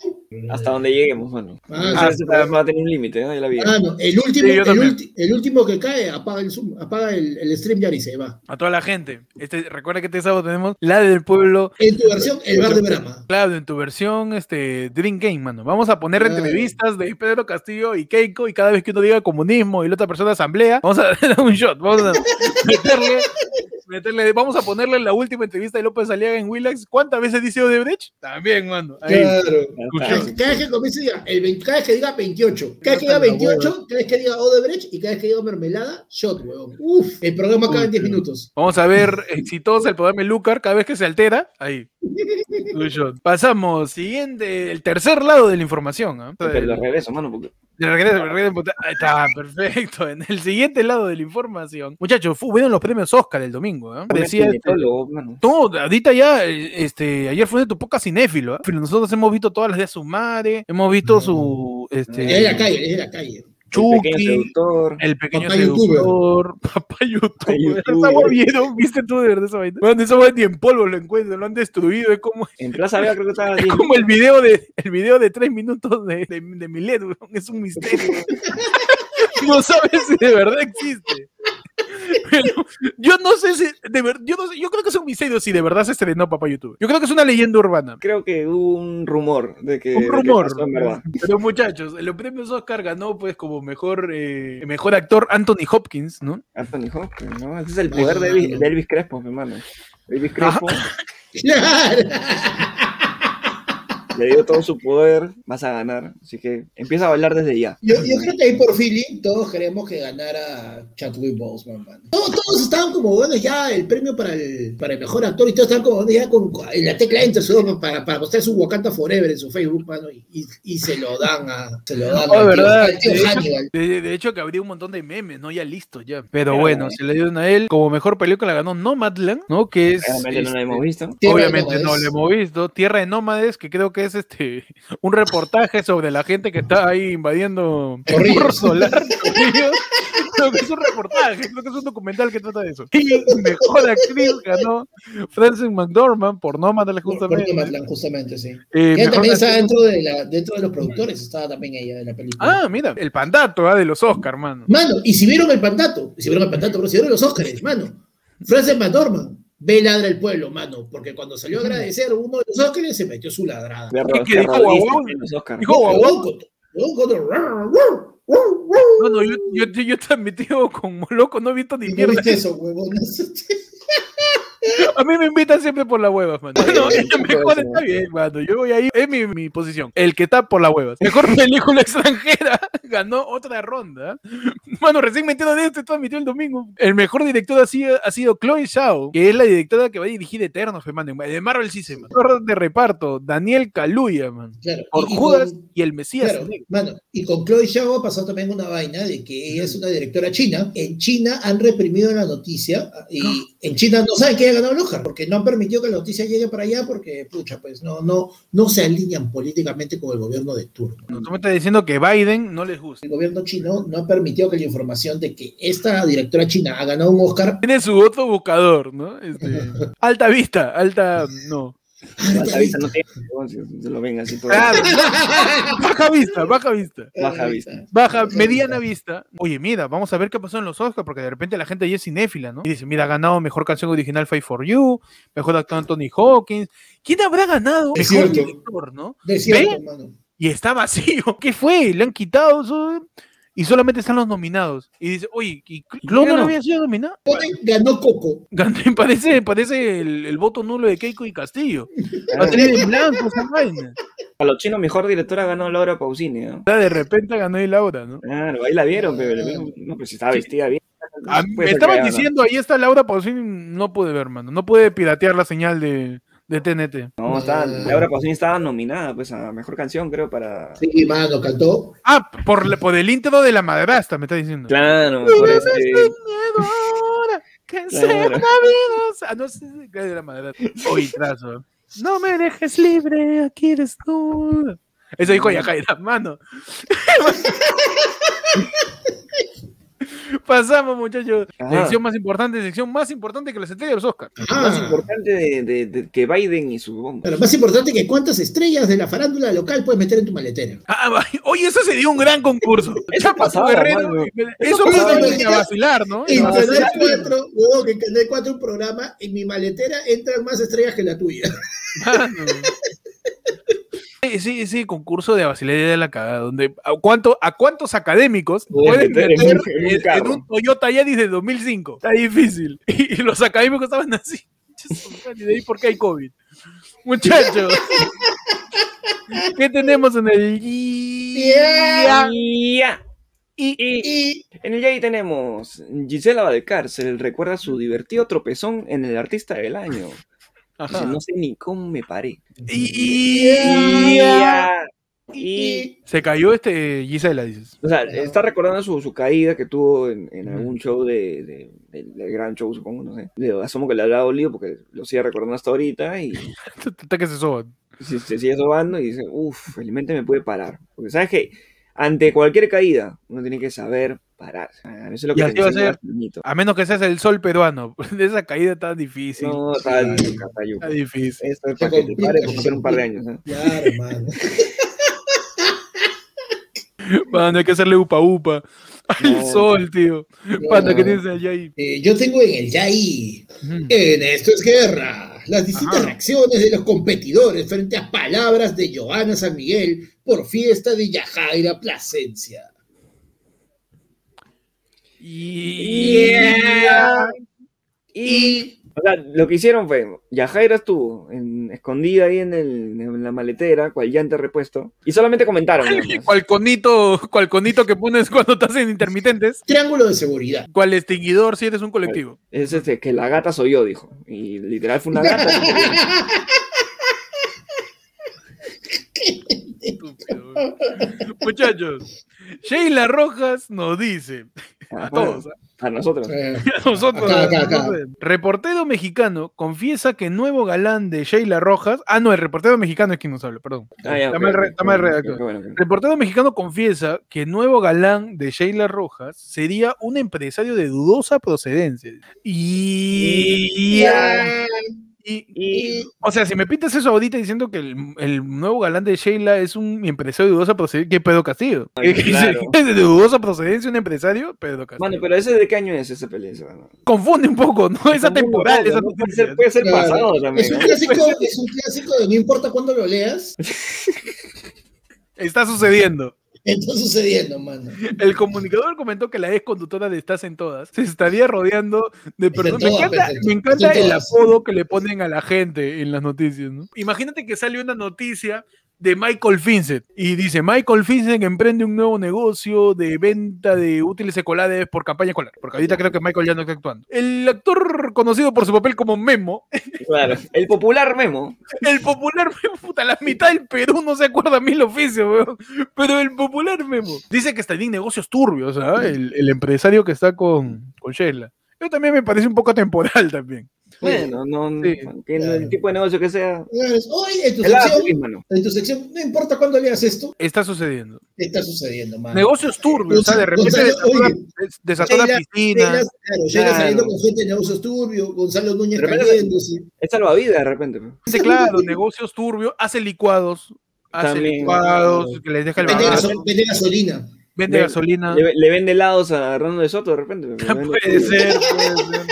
Hasta donde lleguemos, mano. Ah, Ah, sí. va a tener un límite, ¿no? De la vida. Ah, no, el último, Sí, el, ulti- el último que cae apaga el Zoom, apaga el, el stream ya y se va. A toda la gente. Este, recuerda que este sábado tenemos la del pueblo En tu versión, el bar de Brahma. Claro, en tu versión este, Dream Game, mano. Vamos a poner entrevistas de Pedro Castillo y Keiko y cada vez que uno diga comunismo y la otra persona asamblea, vamos a (laughs) dar un shot. Vamos a meterle, meterle, vamos a ponerle la última entrevista de López Aliaga en Willax. ¿Cuántas veces dice Odebrecht? También, mano. Ahí. Claro. Cada, vez que comience diga, el 20 cada vez que diga 28, cada vez que diga Mata la 28, hueva. cada vez que diga Odebrecht y cada vez que diga mermelada, shot, weón. Uf, el programa acaba en 10 Uy, minutos. Vamos a ver exitosa el programa de Lucar cada vez que se altera. Ahí. (laughs) Pasamos, siguiente, el tercer lado de la información. ¿ah? Pero de regreso, mano, porque regreso, regreso, está, (laughs) perfecto. En el siguiente lado de la información. Muchachos, fu- fueron los premios Oscar el domingo. ¿eh? Decía este-. No, ahorita ya, eh, este, ayer fue de tu poca cinéfilo. ¿eh? Nosotros hemos visto todas las de su madre, hemos visto su, Es este, de la calle, es de la calle. El pequeño Chucky, seductor. el pequeño Papá youtuber. seductor, papá youtuber. (laughs) youtuber. Esa hueá vieron, viste tú de verdad esa vaina. Bueno, esa ni en polvo lo encuentran, lo han destruido, es como, En Plaza Vea creo que estaba (laughs) es 10 como el video de, el video de tres minutos de, de, de Milet, es un misterio. (laughs) no sabes si de verdad existe. Pero yo no sé si, de ver- yo, no sé, yo creo que es un misterio si de verdad se estrenó Papá YouTube. Yo creo que es una leyenda urbana. Creo que hubo un rumor de que. Un que rumor. pasó. Pero muchachos, en los premios Oscar ganó pues como mejor, eh, mejor actor Anthony Hopkins, ¿no? Anthony Hopkins, ¿no? Ese es el poder de Elvis, de Elvis Crespo, mi hermano. Elvis Crespo. (laughs) (laughs) Claro. le dio todo su poder, vas a ganar. Así que empieza a bailar desde ya. Yo, yo creo que ahí por feeling todos queremos que ganara Chadwick Boseman, man. Todos, todos estaban como, bueno, ya el premio para el, para el mejor actor y todos estaban como, bueno, ya con, en la tecla enter su- para, para mostrar su Wakanda Forever en su Facebook, mano, y, y, y se lo dan a, se lo dan Oh, tío- verdad. tío De hecho. De, de hecho, que habría un montón de memes, ¿no? Ya listos, ya. Pero Pero bueno, bueno. se le dieron a él. Como mejor película ganó Nomadland, ¿no? Que es. Realmente no lo este, hemos visto. Tierra de Obviamente no Nómades. lo hemos visto. Tierra de Nómades, que creo que es este un reportaje sobre la gente que está ahí invadiendo. Morro solar. Creo que es un reportaje, creo que es un documental que trata de eso. Y mejor actriz ganó Frances McDormand por Por- por justamente. Nomadland, justamente, sí. Eh, Ella también actriz- dentro de, la, dentro de los productores, estaba también ella de la película. Ah, mira, el pandato ¿ah? de los Oscar, mano. Mano, y si vieron el pantato, si vieron el pantato, pero si vieron los Óscares, mano. Frances McDormand, ve ladra el pueblo, mano, porque cuando salió a agradecer uno de los Óscares se metió su ladrada. Qué ¿Qué ro- qué dijo, guau? Dijo, guau, guau. Con- con- con- Bueno, yo, yo, yo, yo también metido como loco, no he visto ni ¿No mierda. viste eso, huevón? (laughs) A mí me invitan siempre por las huevas, mano. No, (laughs) mejor está bien, mano. Yo voy ahí, es mi, mi posición. El que está por las huevas. Mejor (laughs) película extranjera (laughs) ganó otra ronda. Mano, recién me entero de esto, esto admitió el domingo. El mejor director ha sido, ha sido Chloe Zhao, que es la directora que va a dirigir Eternos, mano. De Marvel sí se man. Actor de reparto, Daniel Kaluuya, man. Claro, Por y- y Judas con- y el Mesías. Claro, mano, y con Chloe Zhao ha pasado también una vaina de que ella es una directora china. En China han reprimido la noticia y en China no saben que haya ganado el Oscar porque no han permitido que la noticia llegue para allá porque, pucha, pues no, no, no se alinean políticamente con el gobierno de turno. No, Tú me estás diciendo que Biden no les gusta. El gobierno chino no ha permitido que la información de que esta directora china ha ganado un Oscar. Tiene su otro buscador, ¿no? Este, (laughs) alta vista, alta. No. Alta vista no tiene, se lo ven así todo. Claro. Baja vista, baja vista. Baja vista. Baja, mediana vista. Oye, mira, vamos a ver qué pasó en los Oscars, porque de repente la gente ya es cinéfila, ¿no? Y dice, mira, ha ganado mejor canción original Fight for You, mejor actor Anthony Hawkins. ¿Quién habrá ganado? Es mejor cierto. director, ¿no? Y está vacío. (laughs) ¿Qué fue? Le han quitado eso. Y solamente están los nominados. Y dice, oye, ¿y Clon no había sido nominado? Ganó Coco. Ganó- (laughs) Parece, parece el, el voto nulo de Keiko y Castillo. Claro. Va a tener en blanco esa vaina. A los chinos, mejor directora ganó Laura Pausini, ¿no? O sea, De repente ganó el Laura, ¿no? Claro, ahí la vieron, pero vieron- no, pues si estaba vestida bien. Ah, me estaban diciendo, ahí está Laura Pausini, no pude ver, mano. No pude piratear la señal de, de TNT. No, estaba, Laura Pausini estaba nominada, pues, a mejor canción, creo, para. Sí, mano, cantó. Ah, por, por el intro de la madrastra, me está diciendo. Claro, por ahora, que sea Claro. vida. Ah, no sé qué de la madrastra. Oye, trazo. No me dejes libre, aquí desnuda. Eso dijo Yajaira, mano. (laughs) (laughs) Pasamos, muchachos. Ajá. Sección más importante, sección más importante que las estrellas de los Oscars. Más importante de, de- de que Biden y su bomba. pero más importante que cuántas estrellas de la farándula local puedes meter en tu maletera. Ah, va- oye, eso sería un gran concurso. (laughs) Eso pasaba, Guerrero, Eso pasaba, a vacilar, ¿no? En Canal sí. 4, huevón, que en Canal 4 un programa, en mi maletera entran más estrellas que la tuya. Mano. (laughs) Ese, ese concurso de vacilería de la cagada, donde a, cuánto, a cuántos académicos Pueden pueden meter en un- en un en, en carro. un Toyota Yaris de 2005. Está difícil. (laughs) Y, los académicos estaban así. Y de ahí por qué hay COVID. Muchachos. ¿Qué tenemos en el Yeah. Ya. Y, Y En el Yay tenemos Gisela Valcárcel recuerda su divertido tropezón en el artista del año. Ajá. no sé ni cómo me paré. Y- Ya. y, Y, Se cayó este Gisela, dices. o sea, está recordando su, su caída que tuvo en, en algún show de, de- del- del gran show, supongo, no sé. Le asumo que le habrá dolido porque lo sigue recordando hasta ahorita y (laughs) Está que se soban. se, se sigue sobando y dice, uff, felizmente me pude parar. Porque sabes que ante cualquier caída uno tiene que saber parar. Eso es lo Y que así te va a ser. Menos que seas el sol peruano. (laughs) De esa caída tan difícil. No, está Sí. Catayuca. Está difícil. Esto es para que te se por un par de años. ¿eh? Claro, mano. Panda, hay que hacerle upa upa al No. sol, tío. Panda, ¿qué No. tienes allá ahí? Eh, yo tengo en el Yai. En esto es guerra. Las distintas Ajá. reacciones de los competidores frente a palabras de Joana San Miguel por fiesta de Yajaira Plasencia. Y... Y O sea, lo que hicieron fue, Yajaira estuvo en- escondida ahí en, el- en la maletera, cual llante repuesto, y solamente comentaron. ¿Cuál conito, cuál conito que pones (laughs) cuando estás en intermitentes? Triángulo de seguridad. ¿Cuál extinguidor si eres un colectivo? Es este, que la gata soy yo, dijo. Y literal fue una gata. (laughs) Muchachos, Sheila Rojas nos dice a todos, ¿ah? A nosotros. Eh, a nosotros, Acá, (laughs) a acá, acá. nosotros. reportero mexicano confiesa que nuevo galán de Sheila Rojas, ah no, el reportero mexicano es quien nos habla, perdón. Ah, ya, bueno. Reportero mexicano confiesa que nuevo galán de Sheila Rojas sería un empresario de dudosa procedencia. Y... ya. Y- Y o sea, si me pintas eso ahorita diciendo que el, el nuevo galán de Sheila es un empresario de dudosa procedencia, ¿qué Pedro Castillo? Ay, ¿Es (laughs) de dudosa procedencia un empresario? Pedro Castillo. Mano, pero ese de qué año es esa pelea? mano? Confunde un poco, ¿no? Es atemporal esa ¿no? Puede ser, puede ser Claro. pasado también. Es un ¿no? clásico, es un clásico de no importa cuándo lo leas, (laughs) Está sucediendo. Está sucediendo, mano. El comunicador comentó que la ex conductora de Estás en Todas se estaría rodeando de personas. Me encanta, me el apodo que le ponen a la gente en las noticias. ¿no? Imagínate que sale una noticia de Michael Vincent y dice: Michael Vincent emprende un nuevo negocio de venta de útiles escolares por campaña escolar. Porque ahorita creo que Michael ya no está actuando. El actor conocido por su papel como Memo, (laughs) Claro. El popular Memo. el popular Memo, puta, la mitad del Perú no se acuerda mil oficios, weón. Pero el popular Memo dice que está en negocios turbios, ¿ah? El, el empresario que está con, con Sheila. Eso también me parece un poco temporal también. Bueno, no, Sí, el tipo de negocio que sea. Hoy en tu sección, mano. en tu sección, no importa cuándo leas esto, Está sucediendo. está sucediendo, mano. Negocios turbios, o sea, de repente Gonzalo, desató la, oye, piscina. Claro, Claro. saliendo con gente de negocios turbios, Gonzalo Núñez cayéndose. Es salvavidas de repente. Sí, claro, negocios turbios, hace licuados. Hace También. licuados, que les deja el Vende, bagaje, gaso- vende gasolina. vende Ve- gasolina. Le, le vende helados a Hernando de Soto de repente. (laughs) Puede ser, puede ser.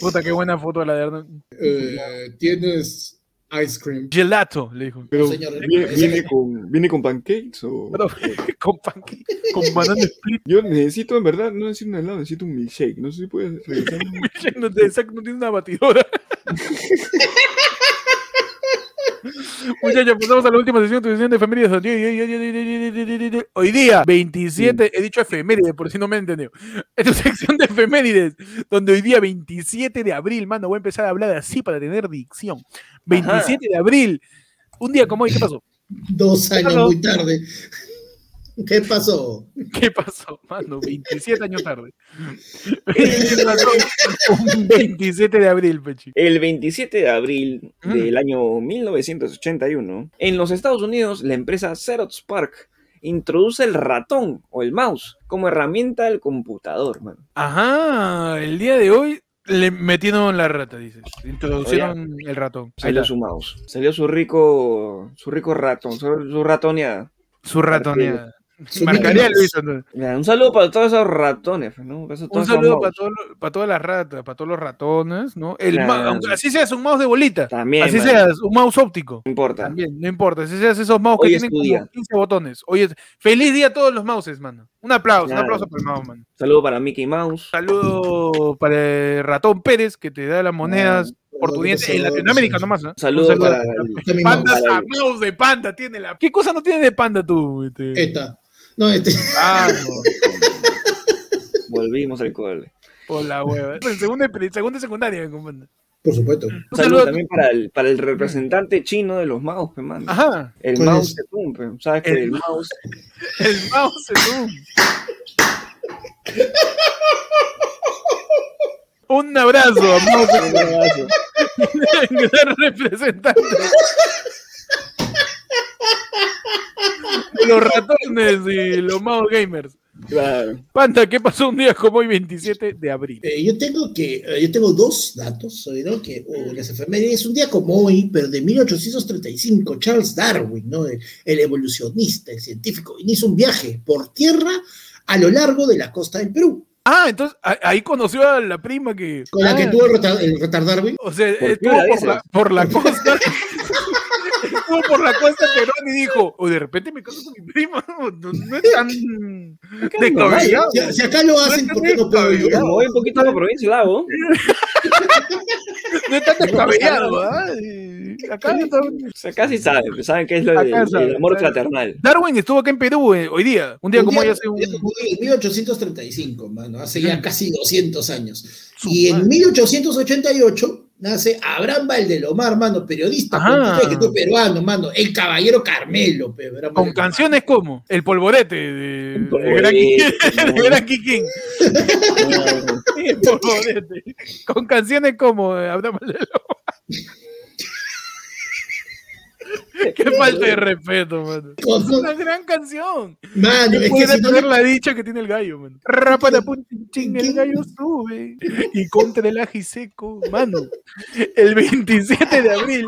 Puta, qué buena foto la de Hernán. Eh, tienes ice cream. Gelato, le dijo. Pero Señor, viene, viene con, viene con pancakes o. Pero, (laughs) con panque, con banana split. Yo necesito, en verdad, no necesito un helado, necesito un milkshake. No sé si puedes revisar. (laughs) No, te, exacto, no tiene una batidora. (laughs) Muchachos, pasamos a la última sesión, tu sesión de efemérides. Hoy día, 27, he dicho efemérides, por si no me han entendido. Es tu (laughs) sección de efemérides, donde hoy día, 27 de abril, mano, voy a empezar a hablar así para tener dicción. 27 de abril, un día como hoy, ¿qué pasó? Dos años muy tarde. ¿Qué pasó? ¿Qué pasó, mano? 27 años tarde. (laughs) Un 27 de abril, Pechi. El 27 de abril Mm. del año 1981, en los Estados Unidos, la empresa Xerox Park introduce el ratón o el mouse como herramienta del computador, man. Ajá, el día de hoy le metieron la rata, dices. Introducieron el ratón. Salió su mouse. Salió su rico, su rico ratón, su, su ratoneada. Su ratoneada. Marcaría Mickey Luis. Ya, Un saludo para todos esos ratones, ¿no? Para esos- Un saludo para, los- para todas las ratas, para todos los ratones, ¿no? El Claro. ma- aunque así seas un mouse de bolita. También, así man. seas un mouse óptico. No importa. También, no importa. Si seas esos mouse que Hoy tienen tu como día. 15 botones. Oye, feliz día a todos los mouses, mano. Un aplauso, un aplauso para el mouse, mano. Saludo para Mickey Mouse. Saludo para el ratón Pérez que te da las monedas por tu ¿qué diente en Latinoamérica nomás. ¿eh? Saludo Un para mi Panda, mouse. ah, mouse de panda tiene la. ¿Qué cosa no tiene de panda tú? Este? Esta. No, este. Ah, (laughs) no, Volvimos al cole. por la hueva. Segunda, segunda secundaria, me. Por supuesto. Un Saludo también para el, para el representante chino de los mouse, pe, man. Ajá, El Zoom, pe. ¿Sabes que El el mouse? (laughs) el mouse es un. Un abrazo a Mouse, (laughs) gran representante. (laughs) Los ratones y los mouse gamers. Claro. Panda, ¿qué pasó un día como hoy, 27 de abril? Eh, yo tengo que, eh, yo tengo dos datos, hoy, ¿no? Que oh, las efemérides, un día como hoy, pero de 1835, Charles Darwin, ¿no? El, el evolucionista, el científico, inicia un viaje por tierra a lo largo de la costa del Perú, Ah, entonces ahí conoció a la prima que. con la que Ah, tuvo el retard, el retard Darwin. O sea, ¿Por qué estuvo por la, por la (laughs) costa. Estuvo por la costa peruana y dijo, o de repente me caso con mi prima. (laughs) No, no es tan descabellado. si, si acá lo hacen, ¿por qué no puedo? Me voy un poquito a la provincia, Lago. (laughs) No es tan descabellado, ¿ah? Acá está- O sea, casi saben, pues, saben qué es lo de- Acá el, saben, amor fraternal. Darwin estuvo acá en Perú eh, hoy día. Un día Un como hoy hace un. En 1835, mano, hace ya Ujú. casi 200 años. Su Y en madre. 1888 nace Abraham Valdelomar, mano, periodista, Ajá. cuentista, escritor peruano, mano, el caballero Carmelo, pe, Abraham Con Valdelomar. canciones como El Polvorete de, de Polvorete, (laughs) de Gran. No, (laughs) El Polvorete. Con canciones como Abraham Valdelomar. (laughs) Qué falta de respeto, mano. Es una gran canción. Mano, es que si no tener le- la dicha que tiene el gallo, man. Rápala, pum, chin, chin, el gallo sube. Y contra el ají seco, mano. El 27 de abril,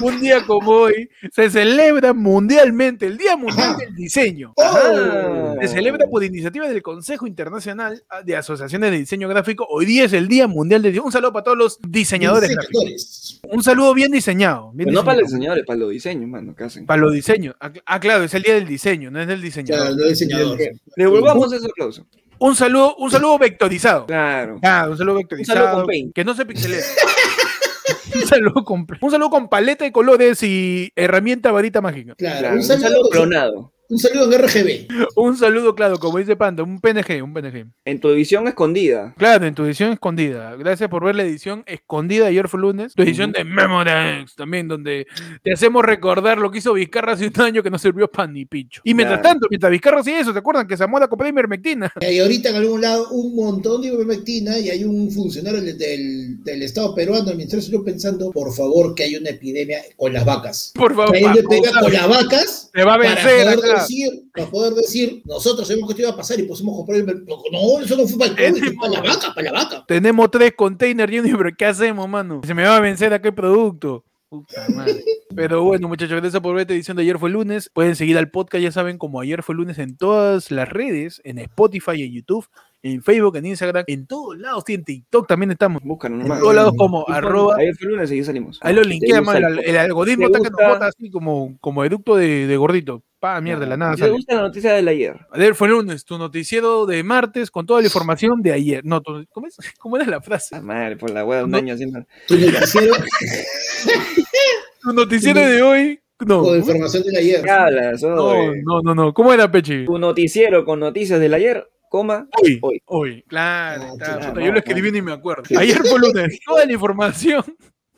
un día como hoy, se celebra mundialmente el Día Mundial Ajá. del Diseño. ¡Oh! Se celebra por iniciativa del Consejo Internacional de Asociaciones de Diseño Gráfico. Hoy día es el Día Mundial del Diseño. Un saludo para todos los diseñadores gráficos. Un saludo bien diseñado. bien Pero no para los diseñado. diseñadores, para los diseños, mano, ¿qué hacen? Para los diseños. Ah, Ah, claro, es el día del diseño, no es del diseñador. Claro, no diseñador. Devolvamos ese aplauso. Un saludo, un saludo vectorizado. Claro. Ah, un saludo vectorizado. saludo con paint. Que no se pixelea. (laughs) un, saludo con, un saludo con paleta de colores y herramienta varita mágica. Claro, Claro, un, un saludo, saludo clonado. Un saludo en RGB. Un saludo, claro, como dice Panda, un PNG, un PNG. En tu edición escondida. Claro, en tu edición escondida. Gracias por ver la edición escondida de ayer fue lunes. Tu edición de Memorex también, donde te hacemos recordar lo que hizo Vizcarra hace un año que no sirvió pan ni picho. Y mientras Claro. tanto, mientras Vizcarra hacía eso, ¿te acuerdan que Zamora compró ivermectina? Hay ahorita en algún lado un montón de ivermectina y hay un funcionario del, del, del Estado peruano, del Ministerio de Salud, pensando, por favor, que hay una epidemia con las vacas. Por favor, Hay una epidemia con las vacas te va a vencer acá. Decir, para poder decir, nosotros sabemos que esto iba a pasar y pusimos comprar el No, eso no fue para el COVID, fue para la vaca, para la vaca. Tenemos tres containers llenos, pero ¿qué hacemos, mano? Se me va a vencer aquel producto. Puta madre. Pero bueno, muchachos, gracias por ver esta edición de Ayer fue lunes. Pueden seguir al podcast, ya saben, como Ayer fue lunes en todas las redes, en Spotify, en YouTube, en Facebook, en Instagram, en todos lados, en TikTok también estamos. Búscanos En todos lados como arroba. Ayer fue lunes y salimos. Ahí lo ¿Te linkea, gusta man, el el, el algoritmo ¿Te está que nos bota así como, como educto de, de gordito. Pa, mierda, la nada ¿Te sale. gusta la noticia del ayer? Ayer fue lunes, tu noticiero de martes con toda la información de ayer. No, tu- ¿cómo, es? (laughs) ¿cómo era la frase? La madre, por la hueá de un No. año haciendo. Tu noticiero (laughs) Tu noticiero de hoy. No. con información del ayer. ¿Qué hablas? No, no, no, no. ¿Cómo era, Pechi? Tu noticiero con noticias del ayer, coma, Hoy. hoy. Hoy. Claro, Ah, está, no, yo lo escribí no. ni me acuerdo. Ayer fue lunes. Toda la información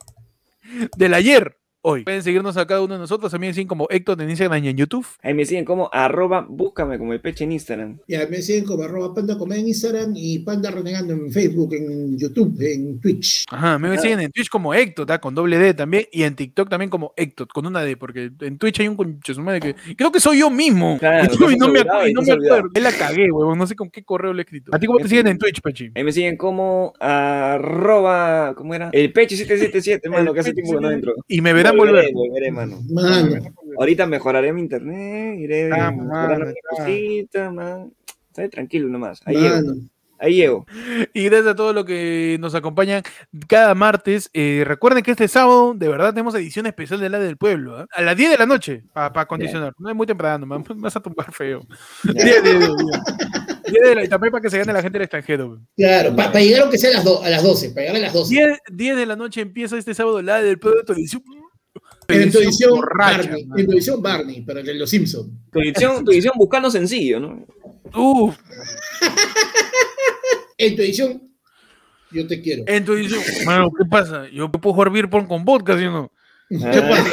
(laughs) del ayer. Hoy. Pueden seguirnos a cada uno de nosotros. También siguen como Héctor en Instagram y en YouTube. Ahí me siguen como arroba, búscame como el peche en Instagram. Ya me siguen como arroba panda Comedia en Instagram y panda renegando en Facebook, en YouTube, en Twitch. Ajá, me Ah. siguen en Twitch como Héctor, ¿tá? con doble D también. Y en TikTok también como Héctor, con una D, porque en Twitch hay un concho su madre que creo que soy yo mismo. Claro, (laughs) y no, me, acu- y no me acuerdo. Ahí la cagué, huevón. No sé con qué correo le he escrito. ¿A ti cómo te siguen en Twitch, Pechi? Ahí me siguen como arroba, ¿cómo era? El peche 777, mano, que hace tiempo que no entro. Y me verán volver. Volveré, volveré, mano. Mano, Ahorita mejoraré mi internet, iré Ah, mejorando mi cosita, man. Estaré tranquilo nomás. Ahí llego, ahí llego. Y gracias a todos los que nos acompañan cada martes. Eh, recuerden que este sábado, de verdad, tenemos edición especial de la del pueblo. ¿ah? A las 10 de la noche, para acondicionar. No es muy temprano, man. Me (laughs) vas a tumbar feo. Ya. 10 de, 10 de la, y también para que se gane la gente del extranjero. Claro, para llegar aunque sea a las, do- a las 12, para llegar a las 12. 10, 10 de la noche empieza este sábado la del pueblo de tu edición. En tu edición borracha, Barney, man. en tu edición Barney, pero el de los Simpsons. Tu edición, tu edición buscando sencillo, ¿no? Uf, (laughs) En tu edición, yo te quiero. en tu edición. Mano, ¿qué pasa? Yo puedo jugar beer pong con vodka, ¿sí o no? ¿Qué Ah, pasa?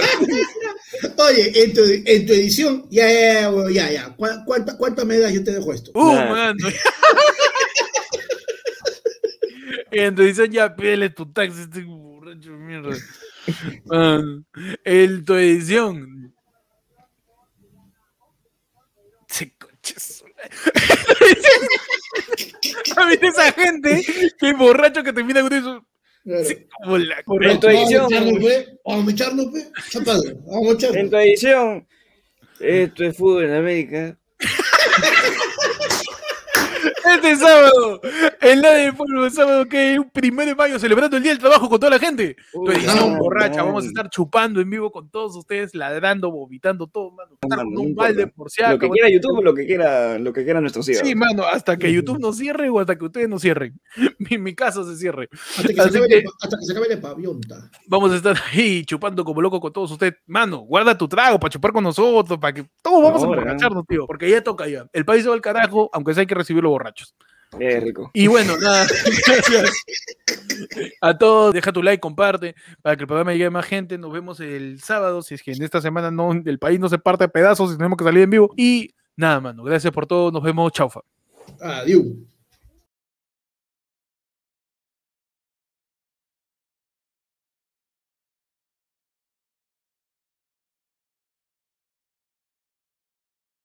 (laughs) Oye, en tu, en tu edición, ya, ya, ya, ya, ya. ¿Cuá- ¿Cuánta, ¿Cuántas medallas yo te dejo esto? Uh, (laughs) en tu edición ya pele tu taxi, este borracho de mierda. Man, en tu edición. Se coches. A (laughs) mí esa gente que es borracho que termina con eso. Claro. Sí, como la En tu edición. Vamos a echarnos, pe. Vamos a a En tu edición, esto es fútbol en América. Este sábado, el Nadie del Pueblo, el sábado que es un primero de mayo, celebrando el Día del Trabajo con toda la gente. Tu Uy, edición no, borracha, no. vamos a estar chupando en vivo con todos ustedes, ladrando, vomitando todo, mano. Estar con un balde por si Lo que quiera YouTube, lo que quiera, lo que quiera nuestros hijos. Sí, mano, hasta que YouTube nos cierre o hasta que ustedes nos cierren. (laughs) Mi, mi casa se cierre. Hasta que, se Así acabe, que- la- hasta que se acabe la pavionta. Vamos a estar (laughs) ahí chupando como loco con todos ustedes. Mano, guarda tu trago para chupar con nosotros, para que todos vamos Ahora. a emborracharnos, tío. Porque ya toca ya. El país se va al carajo, aunque sea hay que recibirlo Eh, rico. Y bueno, nada, (laughs) gracias a todos. Deja tu like, comparte para que el programa llegue a más gente. Nos vemos el sábado. Si es que en esta semana no, el país no se parte a pedazos y tenemos que salir en vivo. Y nada, mano, gracias por todo. Nos vemos. Chaufa. Adiós.